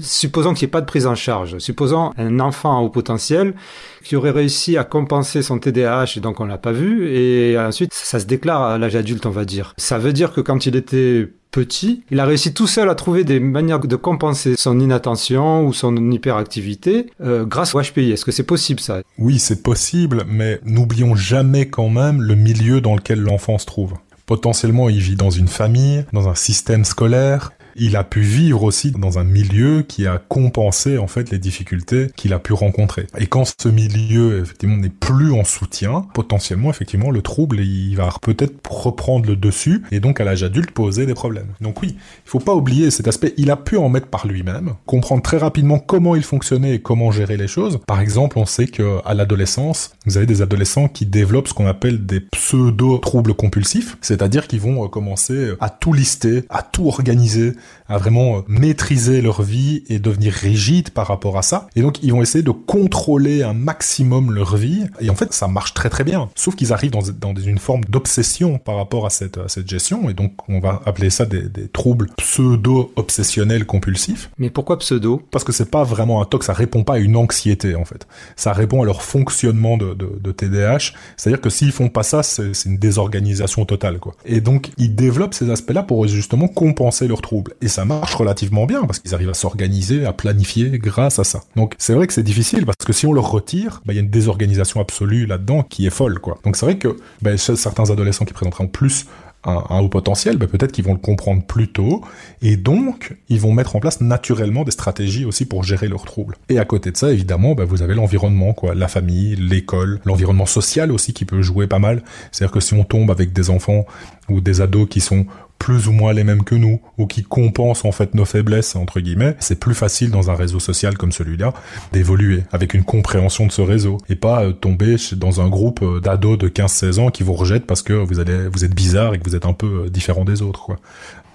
Supposons qu'il n'y ait pas de prise en charge. Supposons un enfant au potentiel qui aurait réussi à compenser son TDAH et donc on l'a pas vu et ensuite ça se déclare à l'âge adulte on va dire. Ça veut dire que quand il était petit, il a réussi tout seul à trouver des manières de compenser son inattention ou son hyperactivité euh, grâce au HPI. Est-ce que c'est possible ça? Oui, c'est possible, mais n'oublions jamais quand même le milieu dans lequel l'enfant se trouve. Potentiellement, il vit dans une famille, dans un système scolaire, il a pu vivre aussi dans un milieu qui a compensé en fait les difficultés qu'il a pu rencontrer. Et quand ce milieu effectivement n'est plus en soutien, potentiellement effectivement le trouble il va peut-être reprendre le dessus et donc à l'âge adulte poser des problèmes. Donc oui, il faut pas oublier cet aspect. Il a pu en mettre par lui-même, comprendre très rapidement comment il fonctionnait et comment gérer les choses. Par exemple, on sait que à l'adolescence, vous avez des adolescents qui développent ce qu'on appelle des pseudo troubles compulsifs, c'est-à-dire qu'ils vont euh, commencer à tout lister, à tout organiser, à vraiment euh, maîtriser leur vie et devenir rigide par rapport à ça. Et donc ils vont essayer de contrôler un maximum leur vie. Et en fait, ça marche très très bien. Sauf qu'ils arrivent dans, dans, une forme d'obsession par rapport à cette, à cette gestion. Et donc on va appeler ça des, des troubles pseudo-obsessionnels compulsifs. Mais pourquoi pseudo? Parce que c'est pas vraiment un TOC, ça répond pas à une anxiété en fait. Ça répond à leur fonctionnement de, de, de TDAH. C'est-à-dire que s'ils font pas ça, c'est une désorganisation totale quoi. Et donc ils développent ces aspects-là pour justement compenser leurs troubles. Et ça marche relativement bien parce qu'ils arrivent à s'organiser, à planifier grâce à ça. Donc c'est vrai que c'est difficile parce que si on leur retire, bah, il y a une désorganisation absolue là-dedans qui est folle. Donc c'est vrai que bah, certains adolescents qui présenteront plus un, haut potentiel, bah, peut-être qu'ils vont le comprendre plus tôt, et donc ils vont mettre en place naturellement des stratégies aussi pour gérer leurs troubles. Et à côté de ça, évidemment, vous avez l'environnement, quoi, la famille, l'école, l'environnement social aussi qui peut jouer pas mal. C'est-à-dire que si on tombe avec des enfants ou des ados qui sont plus ou moins les mêmes que nous, ou qui compensent en fait nos faiblesses, entre guillemets, c'est plus facile dans un réseau social comme celui-là d'évoluer avec une compréhension de ce réseau, et pas euh, tomber dans un groupe euh, d'ados de 15-16 ans qui vous rejettent parce que vous, allez, vous êtes bizarre et que vous êtes un peu euh, différent des autres. Quoi.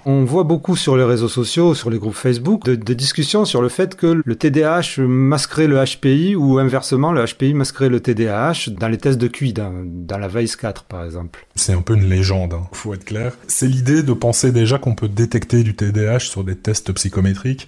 On voit beaucoup sur les réseaux sociaux, sur les groupes Facebook, de, discussions sur le fait que le TDAH masquerait le HPI ou inversement le HPI masquerait le TDAH dans les tests de QI, dans, la VICE 4 par exemple. C'est un peu une légende, hein, faut être clair. C'est l'idée de penser déjà qu'on peut détecter du TDAH sur des tests psychométriques.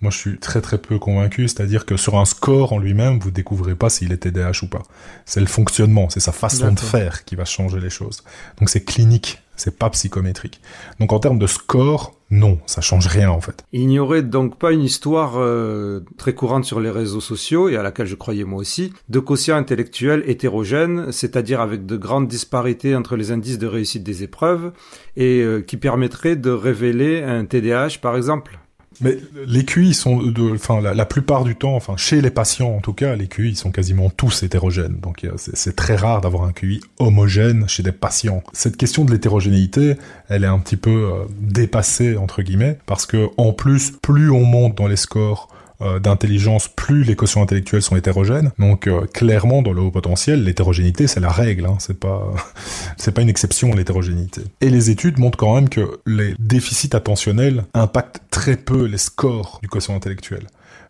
Moi, je suis très très peu convaincu, c'est-à-dire que sur un score en lui-même, vous découvrez pas s'il est TDAH ou pas. C'est le fonctionnement, c'est sa façon de faire qui va changer les choses. Donc c'est clinique c'est pas psychométrique. Donc en termes de score, non, ça change rien en fait. Il n'y aurait donc pas une histoire euh, très courante sur les réseaux sociaux, et à laquelle je croyais moi aussi, de quotient intellectuel hétérogène, c'est-à-dire avec de grandes disparités entre les indices de réussite des épreuves, et euh, qui permettrait de révéler un TDAH par exemple mais les QI sont, de, enfin, la, plupart du temps, enfin, chez les patients en tout cas, les QI sont quasiment tous hétérogènes. Donc c'est très rare d'avoir un QI homogène chez des patients. Cette question de l'hétérogénéité, elle est un petit peu euh, dépassée entre guillemets, parce que en plus, plus on monte dans les scores euh, d'intelligence, plus les quotients intellectuels sont hétérogènes. Donc euh, clairement, dans le haut potentiel, l'hétérogénéité c'est la règle, hein. c'est pas c'est pas une exception l'hétérogénéité. Et les études montrent quand même que les déficits attentionnels impactent très peu les scores du quotient intellectuel.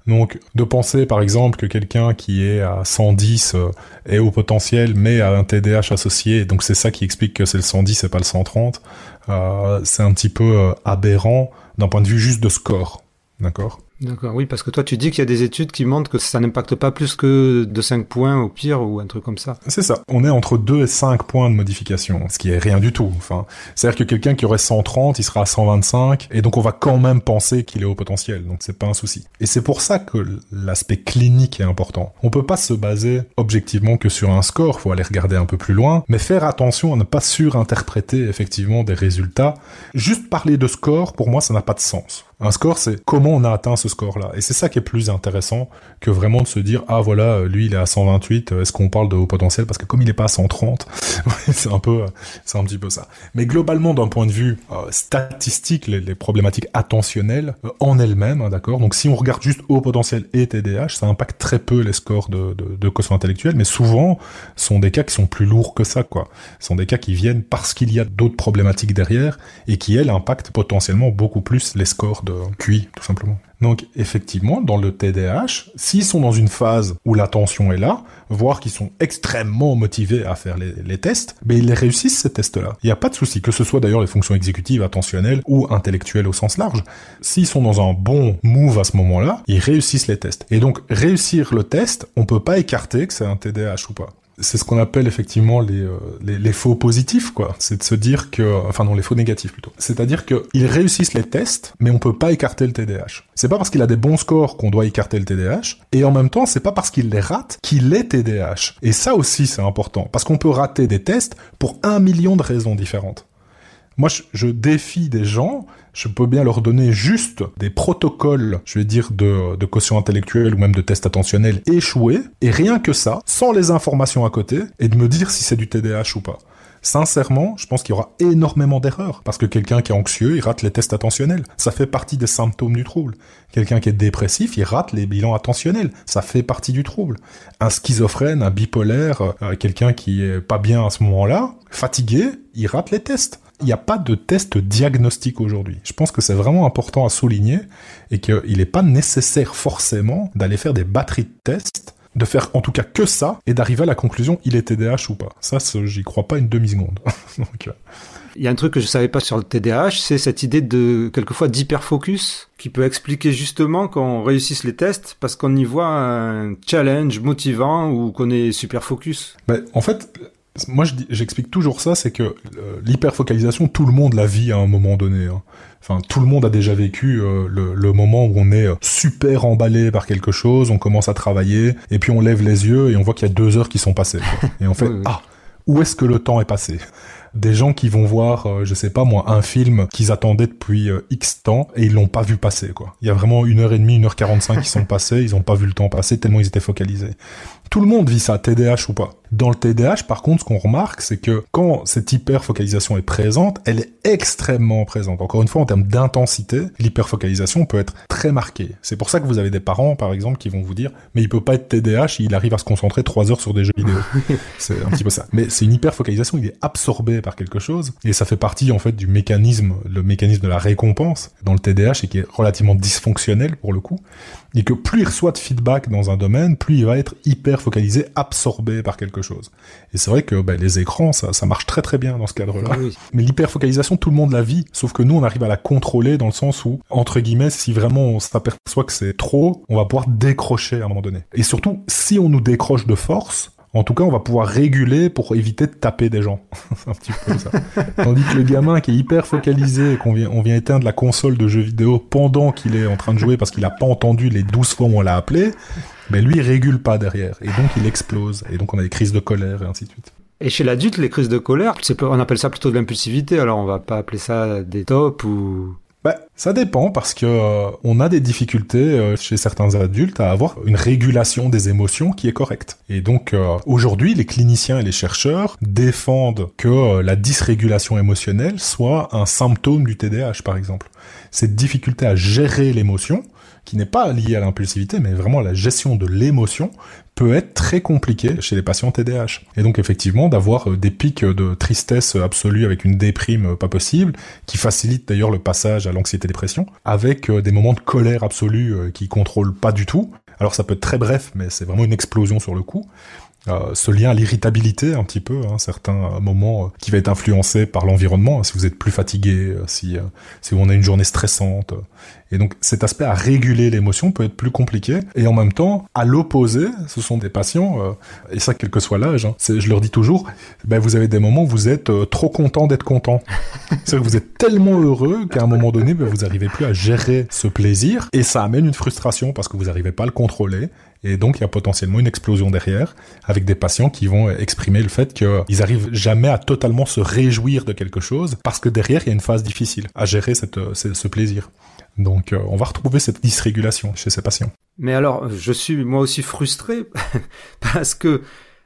Donc, de penser par exemple que quelqu'un qui est à 110 euh, est au potentiel, mais a un TDAH associé, donc c'est ça qui explique que c'est le 110 et pas le 130, euh, c'est un petit peu aberrant d'un point de vue juste de score. D'accord? D'accord, oui, parce que toi tu dis qu'il y a des études qui montrent que ça n'impacte pas plus que de 5 points au pire ou un truc comme ça. C'est ça, on est entre 2 et 5 points de modification, ce qui est rien du tout. Enfin, c'est-à-dire que quelqu'un qui aurait 130, il sera à 125, et donc on va quand même penser qu'il est au potentiel, donc c'est pas un souci. Et c'est pour ça que l'aspect clinique est important. On peut pas se baser objectivement que sur un score, faut aller regarder un peu plus loin, mais faire attention à ne pas surinterpréter effectivement des résultats. Juste parler de score, pour moi, ça n'a pas de sens. Un score, c'est comment on a atteint ce score-là. Et c'est ça qui est plus intéressant que vraiment de se dire, ah voilà, lui il est à 128, est-ce qu'on parle de haut potentiel? Parce que comme il est pas à 130, c'est un peu, c'est un petit peu ça. Mais globalement, d'un point de vue euh, statistique, les, problématiques attentionnelles euh, en elles-mêmes, hein, d'accord? Donc si on regarde juste haut potentiel et TDAH, ça impacte très peu les scores de, de, de quotient intellectuel, mais souvent, sont des cas qui sont plus lourds que ça, quoi. Ce sont des cas qui viennent parce qu'il y a d'autres problématiques derrière et qui, elles, impactent potentiellement beaucoup plus les scores de QI, tout simplement. Donc effectivement, dans le TDAH, s'ils sont dans une phase où l'attention est là, voire qu'ils sont extrêmement motivés à faire les, tests, ben ils réussissent ces tests-là. Il n'y a pas de souci, que ce soit d'ailleurs les fonctions exécutives, attentionnelles ou intellectuelles au sens large. S'ils sont dans un bon move à ce moment-là, ils réussissent les tests. Et donc réussir le test, on peut pas écarter que c'est un TDAH ou pas c'est ce qu'on appelle effectivement les, euh, les, faux positifs, quoi. C'est de se dire que, enfin non, les faux négatifs plutôt. C'est-à-dire qu'ils réussissent les tests, mais on peut pas écarter le TDAH. C'est pas parce qu'il a des bons scores qu'on doit écarter le TDAH, et en même temps, c'est pas parce qu'il les rate qu'il est TDAH. Et ça aussi, c'est important, parce qu'on peut rater des tests pour un million de raisons différentes. Moi, je, défie des gens, je peux bien leur donner juste des protocoles, je vais dire, de, de quotient intellectuel ou même de tests attentionnels échoués, et rien que ça, sans les informations à côté, et de me dire si c'est du TDAH ou pas. Sincèrement, je pense qu'il y aura énormément d'erreurs. Parce que quelqu'un qui est anxieux, il rate les tests attentionnels. Ça fait partie des symptômes du trouble. Quelqu'un qui est dépressif, il rate les bilans attentionnels. Ça fait partie du trouble. Un schizophrène, un bipolaire, euh, quelqu'un qui est pas bien à ce moment-là, fatigué, il rate les tests il n'y a pas de test diagnostique aujourd'hui. Je pense que c'est vraiment important à souligner et qu'il n'est pas nécessaire forcément d'aller faire des batteries de tests, de faire en tout cas que ça et d'arriver à la conclusion il est TDAH ou pas. Ça, j'y crois pas une demi-seconde. Euh. Il y a un truc que je savais pas sur le TDAH, c'est cette idée de quelquefois d'hyperfocus qui peut expliquer justement qu'on réussisse les tests parce qu'on y voit un challenge motivant ou qu'on est super focus. En fait, moi, j'explique toujours ça, c'est que euh, l'hyperfocalisation, tout le monde la vit à un moment donné. Hein. Enfin, tout le monde a déjà vécu euh, le, moment où on est euh, super emballé par quelque chose, on commence à travailler, et puis on lève les yeux et on voit qu'il y a deux heures qui sont passées. Et on fait ah, où est-ce que le temps est passé? Des gens qui vont voir, je sais pas moi, un film qu'ils attendaient depuis X temps et ils l'ont pas vu passer, quoi. Il y a vraiment une heure et demie, une heure quarante-cinq qui sont passés, ils ont pas vu le temps passer tellement ils étaient focalisés. Tout le monde vit ça, TDAH ou pas. Dans le TDAH, par contre, ce qu'on remarque, c'est que quand cette hyperfocalisation est présente, elle est extrêmement présente. Encore une fois, en termes d'intensité, l'hyperfocalisation peut être très marquée. C'est pour ça que vous avez des parents, par exemple, qui vont vous dire, mais il peut pas être TDAH, il arrive à se concentrer trois heures sur des jeux vidéo. c'est un petit peu ça. Mais c'est une hyperfocalisation, il est absorbé par quelque chose, et ça fait partie, en fait, du mécanisme, le mécanisme de la récompense dans le TDAH, et qui est relativement dysfonctionnel, pour le coup et que plus il reçoit de feedback dans un domaine, plus il va être hyper focalisé, absorbé par quelque chose. Et c'est vrai que ben, les écrans, ça, ça marche très très bien dans ce cadre-là. Ah Mais l'hyper focalisation, tout le monde la vit, sauf que nous, on arrive à la contrôler dans le sens où, entre guillemets, si vraiment on s'aperçoit que c'est trop, on va pouvoir décrocher à un moment donné. Et surtout, si on nous décroche de force, en tout cas, on va pouvoir réguler pour éviter de taper des gens. c'est un petit peu ça. Tandis que le gamin qui est hyper focalisé et qu'on vient, on vient éteindre la console de jeux vidéo pendant qu'il est en train de jouer parce qu'il a pas entendu les douze fois où on l'a appelé, mais ben lui, il régule pas derrière. Et donc, il explose. Et donc, on a des crises de colère et ainsi de suite. Et chez l'adulte, les crises de colère, on appelle ça plutôt de l'impulsivité. Alors, on va pas appeler ça des tops ou bah, ça dépend parce que euh, on a des difficultés euh, chez certains adultes à avoir une régulation des émotions qui est correcte. Et donc euh, aujourd'hui, les cliniciens et les chercheurs défendent que la dysrégulation émotionnelle soit un symptôme du TDAH par exemple. Cette difficulté à gérer l'émotion qui n'est pas liée à l'impulsivité, mais vraiment à la gestion de l'émotion, peut être très compliqué chez les patients TDAH. Et donc effectivement, d'avoir euh, des pics de tristesse absolue avec une déprime euh, pas possible, qui facilite d'ailleurs le passage à l'anxiété-dépression, avec euh, des moments de colère absolue qui contrôlent pas du tout. Alors ça peut être très bref, mais c'est vraiment une explosion sur le coup. Euh, ce lien à l'irritabilité un petit peu, hein, certains moments euh, qui va être influencé par l'environnement, si vous êtes plus fatigué, euh, si, si on a une journée stressante. Et donc cet aspect à réguler l'émotion peut être plus compliqué. Et en même temps, à l'opposé, ce sont des patients, et ça quel que soit l'âge, hein, je leur dis toujours, ben, vous avez des moments où vous êtes trop content d'être content. C'est-à-dire que vous êtes tellement heureux qu'à un moment donné, ben, vous n'arrivez plus à gérer ce plaisir, et ça amène une frustration parce que vous n'arrivez pas à le contrôler. Et donc, il y a potentiellement une explosion derrière, avec des patients qui vont exprimer le fait qu'ils arrivent jamais à totalement se réjouir de quelque chose, parce que derrière, il y a une phase difficile à gérer cette, ce plaisir. Donc euh, on va retrouver cette dysrégulation chez ces patients. Mais alors, je suis moi aussi frustré parce que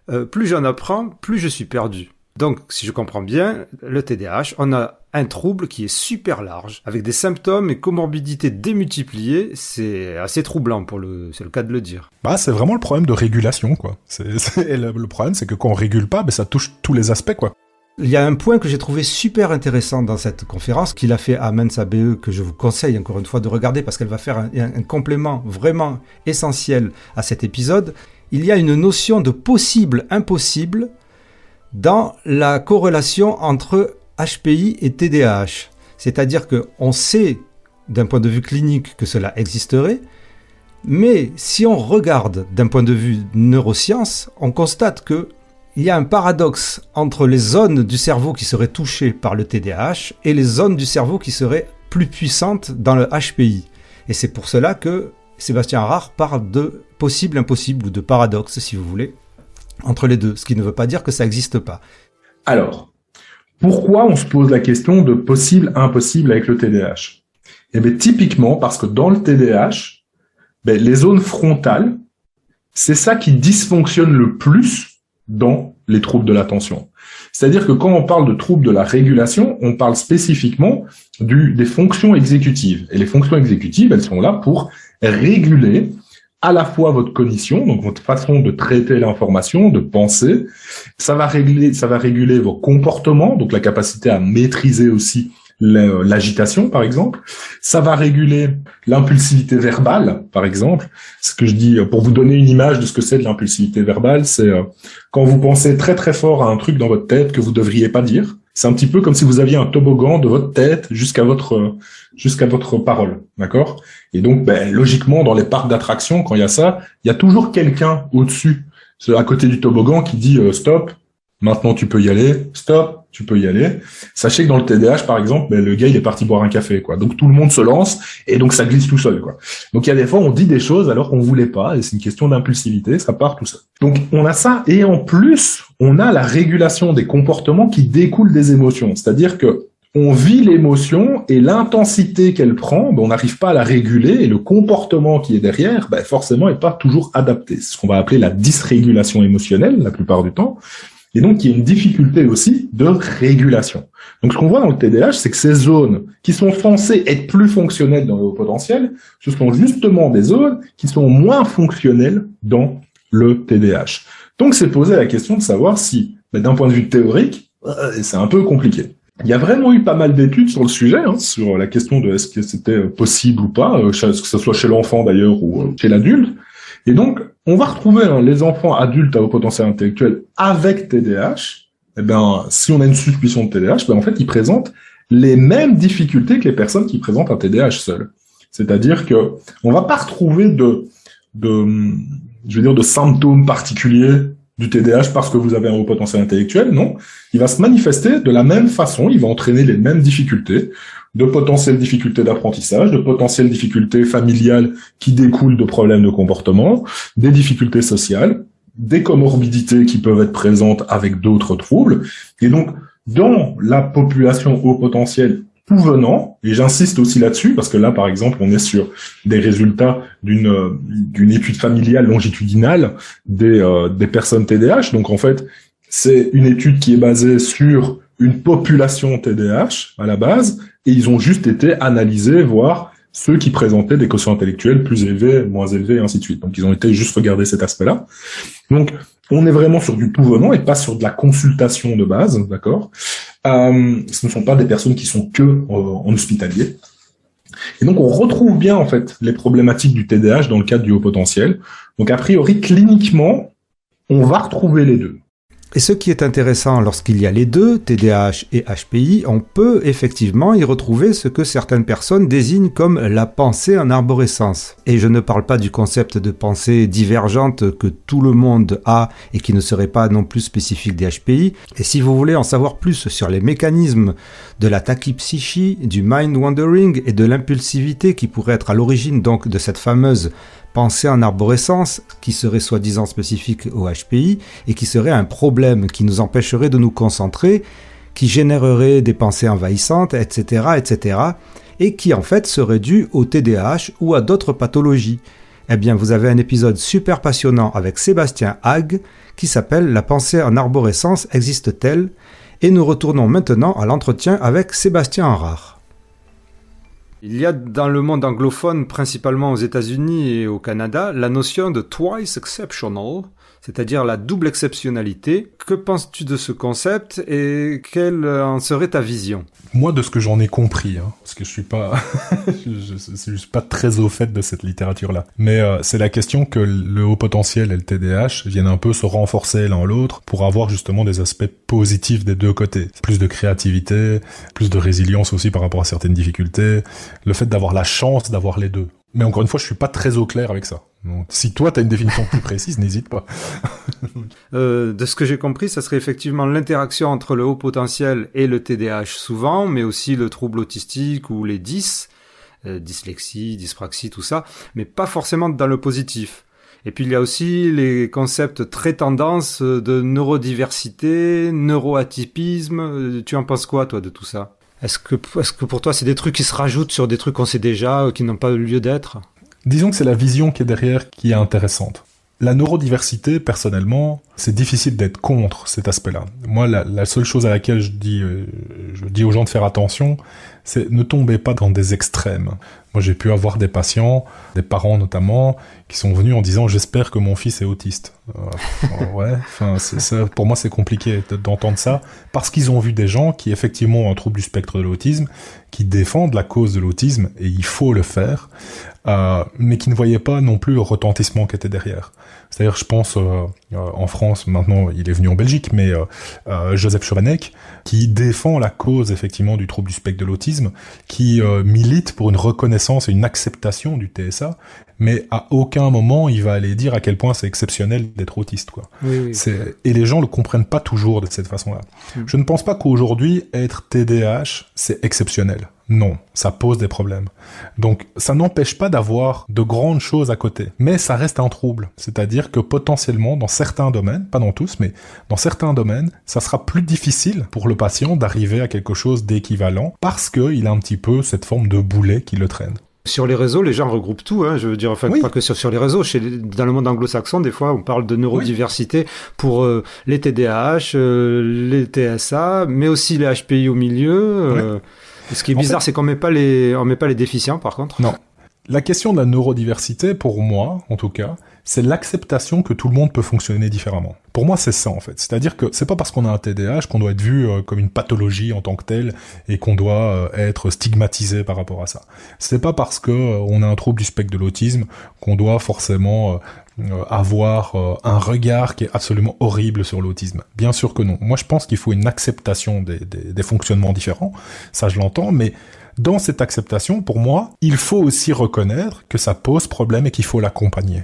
euh, plus j'en apprends, plus je suis perdu. Donc, si je comprends bien, le TDAH, on a un trouble qui est super large, avec des symptômes et comorbidités démultipliées. C'est assez troublant pour le, c'est le cas de le dire. Bah, c'est vraiment le problème de régulation, quoi. C'est, le, le, problème, c'est que quand on régule pas, ben, ça touche tous les aspects, quoi. Il y a un point que j'ai trouvé super intéressant dans cette conférence qu'il a fait à Mensa BE que je vous conseille encore une fois de regarder parce qu'elle va faire un, un, complément vraiment essentiel à cet épisode. Il y a une notion de possible impossible dans la corrélation entre HPI et TDAH. C'est-à-dire qu'on sait d'un point de vue clinique que cela existerait, mais si on regarde d'un point de vue neurosciences, on constate que il y a un paradoxe entre les zones du cerveau qui seraient touchées par le TDAH et les zones du cerveau qui seraient plus puissantes dans le HPI. Et c'est pour cela que Sébastien Harard parle de possible impossible ou de paradoxe, si vous voulez, entre les deux, ce qui ne veut pas dire que ça n'existe pas. Alors, pourquoi on se pose la question de possible impossible avec le TDAH Eh bien, typiquement parce que dans le TDAH, ben, les zones frontales, c'est ça qui dysfonctionne le plus dans les troubles de l'attention. C'est-à-dire que quand on parle de troubles de la régulation, on parle spécifiquement des fonctions exécutives. Et les fonctions exécutives, elles sont là pour réguler à la fois votre cognition, donc votre façon de traiter l'information, de penser. Ça va régler, ça va réguler vos comportements, donc la capacité à maîtriser aussi l'agitation, par exemple. Ça va réguler l'impulsivité verbale, par exemple. Ce que je dis, pour vous donner une image de ce que c'est de l'impulsivité verbale, c'est euh, quand vous pensez très très fort à un truc dans votre tête que vous devriez pas dire. C'est un petit peu comme si vous aviez un toboggan de votre tête jusqu'à votre jusqu'à votre parole, d'accord? Et donc, ben, logiquement, dans les parcs d'attractions, quand il y a ça, il y a toujours quelqu'un au-dessus, à côté du toboggan, qui dit euh, stop, maintenant tu peux y aller, stop, tu peux y aller. Sachez que dans le TDAH, par exemple, ben, le gars il est parti boire un café, quoi. Donc tout le monde se lance et donc ça glisse tout seul, quoi. Donc il y a des fois on dit des choses alors qu'on voulait pas et c'est une question d'impulsivité, ça part tout seul. Donc on a ça et en plus on a la régulation des comportements qui découlent des émotions, c'est-à-dire que on vit l'émotion et l'intensité qu'elle prend, ben, on n'arrive pas à la réguler et le comportement qui est derrière, ben, forcément, est pas toujours adapté. C'est ce qu'on va appeler la dysrégulation émotionnelle la plupart du temps. Et donc, il y a une difficulté aussi de régulation. Donc, ce qu'on voit dans le TDAH, c'est que ces zones qui sont censées être plus fonctionnelles dans le potentiel, ce sont justement des zones qui sont moins fonctionnelles dans le TDAH. Donc, c'est poser la question de savoir si, ben, d'un point de vue théorique, euh, c'est un peu compliqué. Il y a vraiment eu pas mal d'études sur le sujet, hein, sur la question de est-ce que c'était possible ou pas, euh, que ce soit chez l'enfant d'ailleurs ou euh, chez l'adulte. Et donc, on va retrouver hein, les enfants adultes à haut potentiel intellectuel avec TDAH. Eh bien, si on a une suspicion de TDAH, ben en fait, ils présentent les mêmes difficultés que les personnes qui présentent un TDAH seul. C'est-à-dire que on va pas retrouver de, de, je veux dire, de symptômes particuliers du TDAH parce que vous avez un haut potentiel intellectuel, non. Il va se manifester de la même façon, il va entraîner les mêmes difficultés de potentielles difficultés d'apprentissage, de potentielles difficultés familiales qui découlent de problèmes de comportement, des difficultés sociales, des comorbidités qui peuvent être présentes avec d'autres troubles. Et donc, dans la population haut potentiel tout venant, et j'insiste aussi là-dessus, parce que là, par exemple, on est sur des résultats d'une d'une étude familiale longitudinale des, euh, des personnes TDAH. Donc, en fait, c'est une étude qui est basée sur une population TDAH à la base, et ils ont juste été analysés, voir ceux qui présentaient des quotients intellectuels plus élevés, moins élevés, et ainsi de suite. Donc ils ont été juste regarder cet aspect-là. Donc on est vraiment sur du tout venant et pas sur de la consultation de base, d'accord? Euh, Ce ne sont pas des personnes qui sont que euh, en hospitalier. Et donc on retrouve bien en fait les problématiques du TDAH dans le cadre du haut potentiel. Donc a priori cliniquement, on va retrouver les deux. Et ce qui est intéressant lorsqu'il y a les deux, TDAH et HPI, on peut effectivement y retrouver ce que certaines personnes désignent comme la pensée en arborescence. Et je ne parle pas du concept de pensée divergente que tout le monde a et qui ne serait pas non plus spécifique des HPI. Et si vous voulez en savoir plus sur les mécanismes de la tachypsychie, du mind wandering et de l'impulsivité qui pourrait être à l'origine donc de cette fameuse pensée en arborescence qui serait soi-disant spécifique au HPI et qui serait un problème qui nous empêcherait de nous concentrer, qui générerait des pensées envahissantes, etc., etc., et qui en fait serait dû au TDAH ou à d'autres pathologies. Eh bien, vous avez un épisode super passionnant avec Sébastien Hague qui s'appelle La pensée en arborescence existe-t-elle? Et nous retournons maintenant à l'entretien avec Sébastien Enrard. Il y a dans le monde anglophone, principalement aux États-Unis et au Canada, la notion de twice exceptional, c'est-à-dire la double exceptionnalité. Que penses-tu de ce concept et quelle en serait ta vision? Moi, de ce que j'en ai compris, hein, parce que je suis pas, je, suis pas très au fait de cette littérature-là, mais euh, c'est la question que le haut potentiel et le TDAH viennent un peu se renforcer l'un l'autre pour avoir justement des aspects positifs des deux côtés. Plus de créativité, plus de résilience aussi par rapport à certaines difficultés, le fait d'avoir la chance d'avoir les deux. Mais encore une fois, je suis pas très au clair avec ça. Donc, si toi, tu as une définition plus précise, n'hésite pas. euh, de ce que j'ai compris, ça serait effectivement l'interaction entre le haut potentiel et le TDAH souvent, mais aussi le trouble autistique ou les dys, euh, dyslexie, dyspraxie, tout ça, mais pas forcément dans le positif. Et puis il y a aussi les concepts très tendances de neurodiversité, neuroatypisme. Euh, tu en penses quoi, toi, de tout ça? Est-ce que, que pour toi, c'est des trucs qui se rajoutent sur des trucs qu'on sait déjà, euh, qui n'ont pas lieu d'être? Disons que c'est la vision qui est derrière qui est intéressante. La neurodiversité, personnellement, c'est difficile d'être contre cet aspect-là. Moi, la, seule chose à laquelle je dis, euh, je dis aux gens de faire attention, c'est ne tombez pas dans des extrêmes. Moi, j'ai pu avoir des patients, des parents notamment, qui sont venus en disant j'espère que mon fils est autiste. Euh, ouais, ça, pour moi, c'est compliqué d'entendre ça parce qu'ils ont vu des gens qui effectivement ont un trouble du spectre de l'autisme, qui défendent la cause de l'autisme et il faut le faire, euh, mais qui ne voyaient pas non plus le retentissement qui était derrière. C'est-à-dire, je pense euh, en France, maintenant il est venu en Belgique, mais Joseph Chovanec, qui défend la cause effectivement du trouble du spectre de l'autisme, qui milite pour une reconnaissance et une acceptation du TSA, mais à aucun moment il va aller dire à quel point c'est exceptionnel d'être autiste quoi. et les gens le comprennent pas toujours de cette façon-là. Mm. Je ne pense pas qu'aujourd'hui être TDAH c'est exceptionnel. Non, ça pose des problèmes. Donc ça n'empêche pas d'avoir de grandes choses à côté, mais ça reste un trouble. C'est-à-dire que potentiellement dans certains domaines, pas dans tous, mais dans certains domaines, ça sera plus difficile pour le patient d'arriver à quelque chose d'équivalent parce qu'il a un petit peu cette forme de boulet qui le traîne. Sur les réseaux, les gens regroupent tout. Hein, je veux dire, enfin, pas que sur, sur les réseaux. Chez, dans le monde anglo-saxon, des fois, on parle de neurodiversité pour euh, les TDAH, euh, les TSA, mais aussi les HPI au milieu. Euh. Ce qui est bizarre, c'est qu'on met pas les, on met pas les déficients, par contre. Non. La question de la neurodiversité, pour moi, en tout cas, c'est l'acceptation que tout le monde peut fonctionner différemment. Pour moi, c'est ça en fait. C'est-à-dire que c'est pas parce qu'on a un TDAH qu'on doit être vu euh, comme une pathologie en tant que telle et qu'on doit euh, être stigmatisé par rapport à ça. C'est pas parce que euh, on a un trouble du spectre de l'autisme qu'on doit forcément avoir un regard qui est absolument horrible sur l'autisme. Bien sûr que non. Moi, je pense qu'il faut une acceptation des, des, des fonctionnements différents. Ça, je l'entends, mais dans cette acceptation, pour moi, il faut aussi reconnaître que ça pose problème et qu'il faut l'accompagner.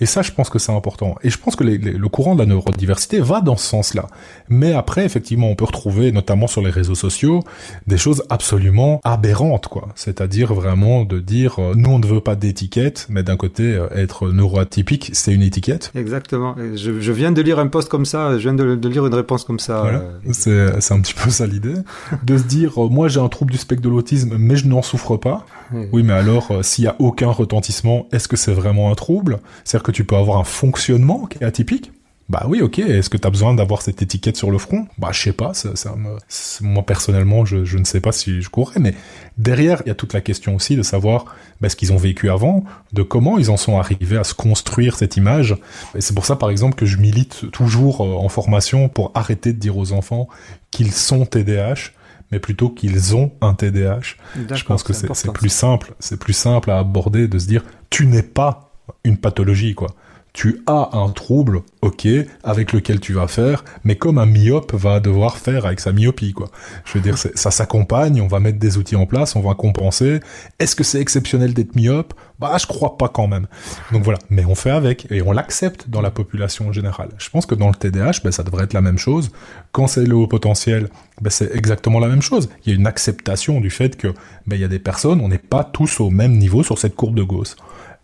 Et ça, je pense que c'est important. Et je pense que le courant de la neurodiversité va dans ce sens-là. Mais après, effectivement, on peut retrouver, notamment sur les réseaux sociaux, des choses absolument aberrantes, quoi. C'est-à-dire vraiment de dire, euh, nous, on ne veut pas d'étiquette, mais d'un côté, euh, être neuroatypique, c'est une étiquette. Exactement. Je, je, viens de lire un post comme ça, je viens de, de lire une réponse comme ça. Voilà. Euh, c'est un petit peu ça l'idée. de se dire, moi, j'ai un trouble du spectre de l'autisme, mais je n'en souffre pas. Oui, mais alors, s'il y a aucun retentissement, est-ce que c'est vraiment un trouble? C'est-à-dire que tu peux avoir un fonctionnement qui est atypique. Bah oui, ok. Est-ce que tu as besoin d'avoir cette étiquette sur le front? Bah je sais pas. Ça, ça me... Moi personnellement, je, je, ne sais pas si je courrais. Mais derrière, il y a toute la question aussi de savoir bah, ce qu'ils ont vécu avant, de comment ils en sont arrivés à se construire cette image. Et c'est pour ça, par exemple, que je milite toujours euh, en formation pour arrêter de dire aux enfants qu'ils sont TDAH mais plutôt qu'ils ont un TDAH. Je pense que c'est plus simple, c'est plus simple à aborder de se dire tu n'es pas une pathologie, quoi. Tu as un trouble, ok, avec lequel tu vas faire, mais comme un myope va devoir faire avec sa myopie, quoi. Je veux dire, ça s'accompagne, on va mettre des outils en place, on va compenser. Est-ce que c'est exceptionnel d'être myope? Bah, je crois pas quand même. Donc voilà, mais on fait avec et on l'accepte dans la population générale. Je pense que dans le TDAH, ben, ça devrait être la même chose. Quand c'est le haut potentiel, ben, c'est exactement la même chose. Il y a une acceptation du fait que ben, il y a des personnes, on n'est pas tous au même niveau sur cette courbe de Gauss.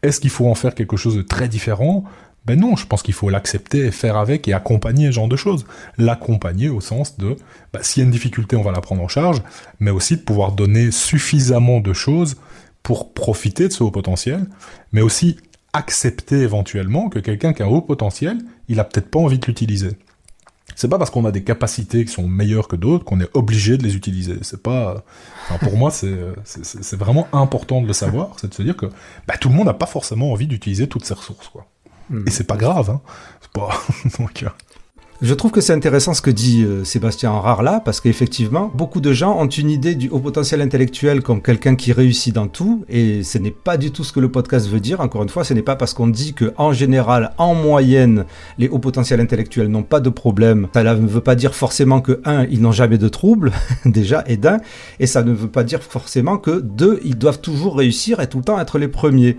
Est-ce qu'il faut en faire quelque chose de très différent? Ben non, je pense qu'il faut l'accepter, faire avec et accompagner ce genre de choses. L'accompagner au sens de, ben, s'il y a une difficulté, on va la prendre en charge, mais aussi de pouvoir donner suffisamment de choses pour profiter de ce haut potentiel, mais aussi accepter éventuellement que quelqu'un qui a un haut potentiel, il a peut-être pas envie de l'utiliser. C'est pas parce qu'on a des capacités qui sont meilleures que d'autres qu'on est obligé de les utiliser. C'est pas, enfin, pour moi, c'est, c'est, vraiment important de le savoir, c'est de se dire que bah, tout le monde n'a pas forcément envie d'utiliser toutes ces ressources, quoi. Hmm. Et c'est pas grave, hein. C'est pas, donc, euh, je trouve que c'est intéressant ce que dit euh, Sébastien Rare là, parce qu'effectivement, beaucoup de gens ont une idée du haut potentiel intellectuel comme quelqu'un qui réussit dans tout, et ce n'est pas du tout ce que le podcast veut dire. Encore une fois, ce n'est pas parce qu'on dit que en général, en moyenne, les hauts potentiels intellectuels n'ont pas de problème. Ça ne veut pas dire forcément que un, ils n'ont jamais de troubles déjà, et d'un, et ça ne veut pas dire forcément que deux, ils doivent toujours réussir et tout le temps être les premiers.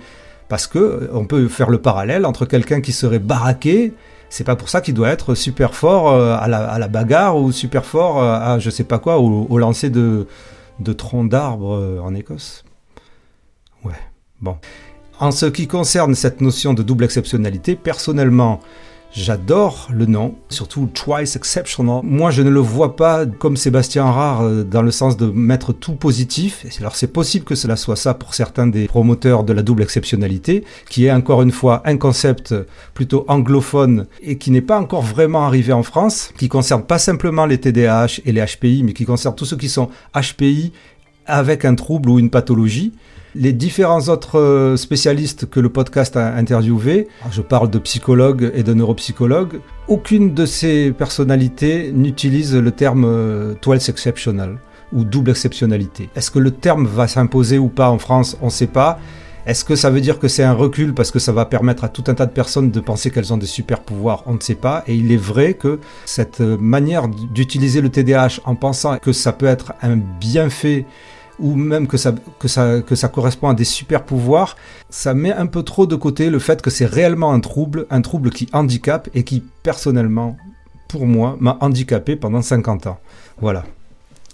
Parce que euh, on peut faire le parallèle entre quelqu'un qui serait baraqué c'est pas pour ça qu'il doit être super fort euh, à la, bagarre ou super fort euh, à je sais pas quoi, au, lancer de, de troncs d'arbres euh, en Écosse. Ouais, bon. En ce qui concerne cette notion de double exceptionnalité, personnellement, J'adore le nom, surtout Twice Exceptional. Moi, je ne le vois pas comme Sébastien Rare euh, dans le sens de mettre tout positif. Alors, c'est possible que cela soit ça pour certains des promoteurs de la double exceptionnalité, qui est encore une fois un concept plutôt anglophone et qui n'est pas encore vraiment arrivé en France, qui concerne pas simplement les TDAH et les HPI, mais qui concerne tous ceux qui sont HPI avec un trouble ou une pathologie. Les différents autres euh, spécialistes que le podcast a interviewés, je parle de psychologues et de neuropsychologues, aucune de ces personnalités n'utilise le terme euh, twice exceptional ou double exceptionnalité. Est-ce que le terme va s'imposer ou pas en France? On ne sait pas. Est-ce que ça veut dire que c'est un recul parce que ça va permettre à tout un tas de personnes de penser qu'elles ont des super pouvoirs? On ne sait pas. Et il est vrai que cette manière d'utiliser le TDAH en pensant que ça peut être un bienfait ou même que ça, que, ça, que correspond à des super pouvoirs, ça met un peu trop de côté le fait que c'est réellement un trouble, un trouble qui handicape et qui, personnellement, pour moi, m'a handicapé pendant 50 ans. Voilà.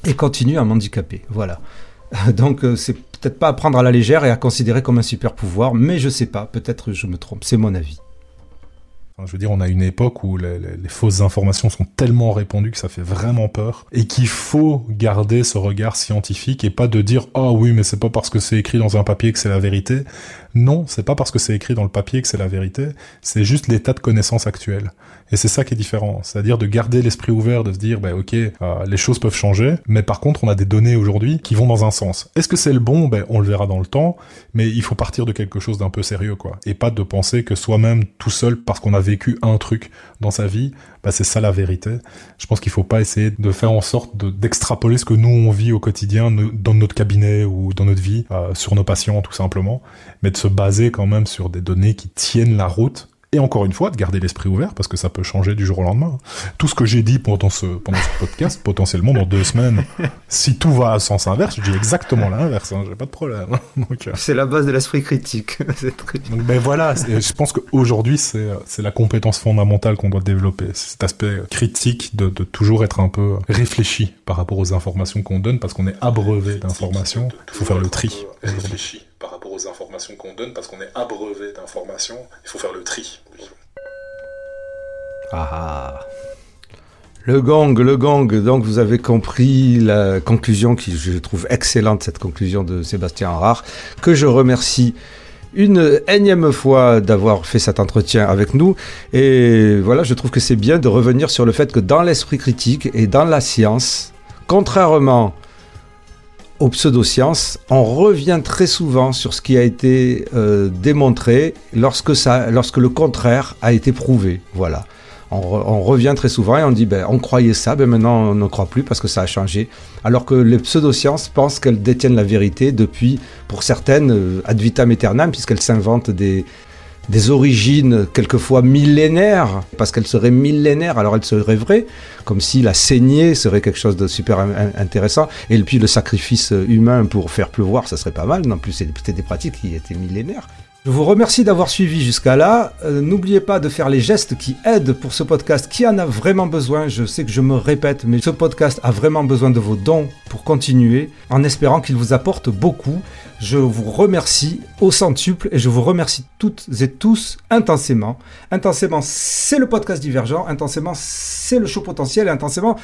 Et continue à m'handicaper. Voilà. Donc, euh, c'est peut-être pas à prendre à la légère et à considérer comme un super pouvoir, mais je sais pas, peut-être je me trompe, c'est mon avis. Je veux dire, on a une époque où les, fausses informations sont tellement répandues que ça fait vraiment peur et qu'il faut garder ce regard scientifique et pas de dire ah oh oui mais c'est pas parce que c'est écrit dans un papier que c'est la vérité. Non, c'est pas parce que c'est écrit dans le papier que c'est la vérité. C'est juste l'état de connaissance actuel. Et c'est ça qui est différent, c'est-à-dire de garder l'esprit ouvert, de se dire bah ok euh, les choses peuvent changer, mais par contre on a des données aujourd'hui qui vont dans un sens. Est-ce que c'est le bon? Ben on le verra dans le temps, mais il faut partir de quelque chose d'un peu sérieux quoi, et pas de penser que soi-même tout seul parce qu'on a vécu un truc dans sa vie, bah c'est ça la vérité. Je pense qu'il faut pas essayer de faire en sorte d'extrapoler ce que nous on vit au quotidien dans notre cabinet ou dans notre vie euh, sur nos patients tout simplement, mais de se baser quand même sur des données qui tiennent la route et encore une fois, de garder l'esprit ouvert, parce que ça peut changer du jour au lendemain. Tout ce que j'ai dit pendant ce, pendant ce podcast, potentiellement dans deux semaines, si tout va à sens inverse, je dis exactement l'inverse, hein, j'ai pas de problème. Euh. C'est la base de l'esprit critique. Donc, ben voilà, je pense qu'aujourd'hui, c'est, c'est la compétence fondamentale qu'on doit développer. Cet aspect critique de, de toujours être un peu réfléchi par rapport aux informations qu'on donne, parce qu'on est abreuvé d'informations. Il faut faire le tri. Réfléchi par rapport aux informations qu'on donne, parce qu'on est abreuvé d'informations, il faut faire le tri. Ah, ah Le gong, le gong. Donc vous avez compris la conclusion qui je trouve excellente cette conclusion de Sébastien Rare que je remercie une énième fois d'avoir fait cet entretien avec nous et voilà je trouve que c'est bien de revenir sur le fait que dans l'esprit critique et dans la science contrairement aux pseudosciences, on revient très souvent sur ce qui a été euh, démontré lorsque, ça, lorsque le contraire a été prouvé. Voilà. On, revient très souvent et on dit ben, on croyait ça, ben maintenant on ne croit plus parce que ça a changé. Alors que les pseudosciences pensent qu'elles détiennent la vérité depuis, pour certaines, euh, ad vitam aeternam, puisqu'elles s'inventent des, des origines quelquefois millénaires, parce qu'elle serait millénaire, alors elle serait vraie, comme si la saignée serait quelque chose de super intéressant, et puis le sacrifice humain pour faire pleuvoir, ça serait pas mal, non plus c'était des pratiques qui étaient millénaires. Je vous remercie d'avoir suivi jusqu'à là. Euh, N'oubliez pas de faire les gestes qui aident pour ce podcast qui en a vraiment besoin. Je sais que je me répète, mais ce podcast a vraiment besoin de vos dons pour continuer, en espérant qu'il vous apporte beaucoup. Je vous remercie au centuple et je vous remercie toutes et tous intensément. Intensément, c'est le podcast divergent. Intensément, c'est le show potentiel. Et intensément,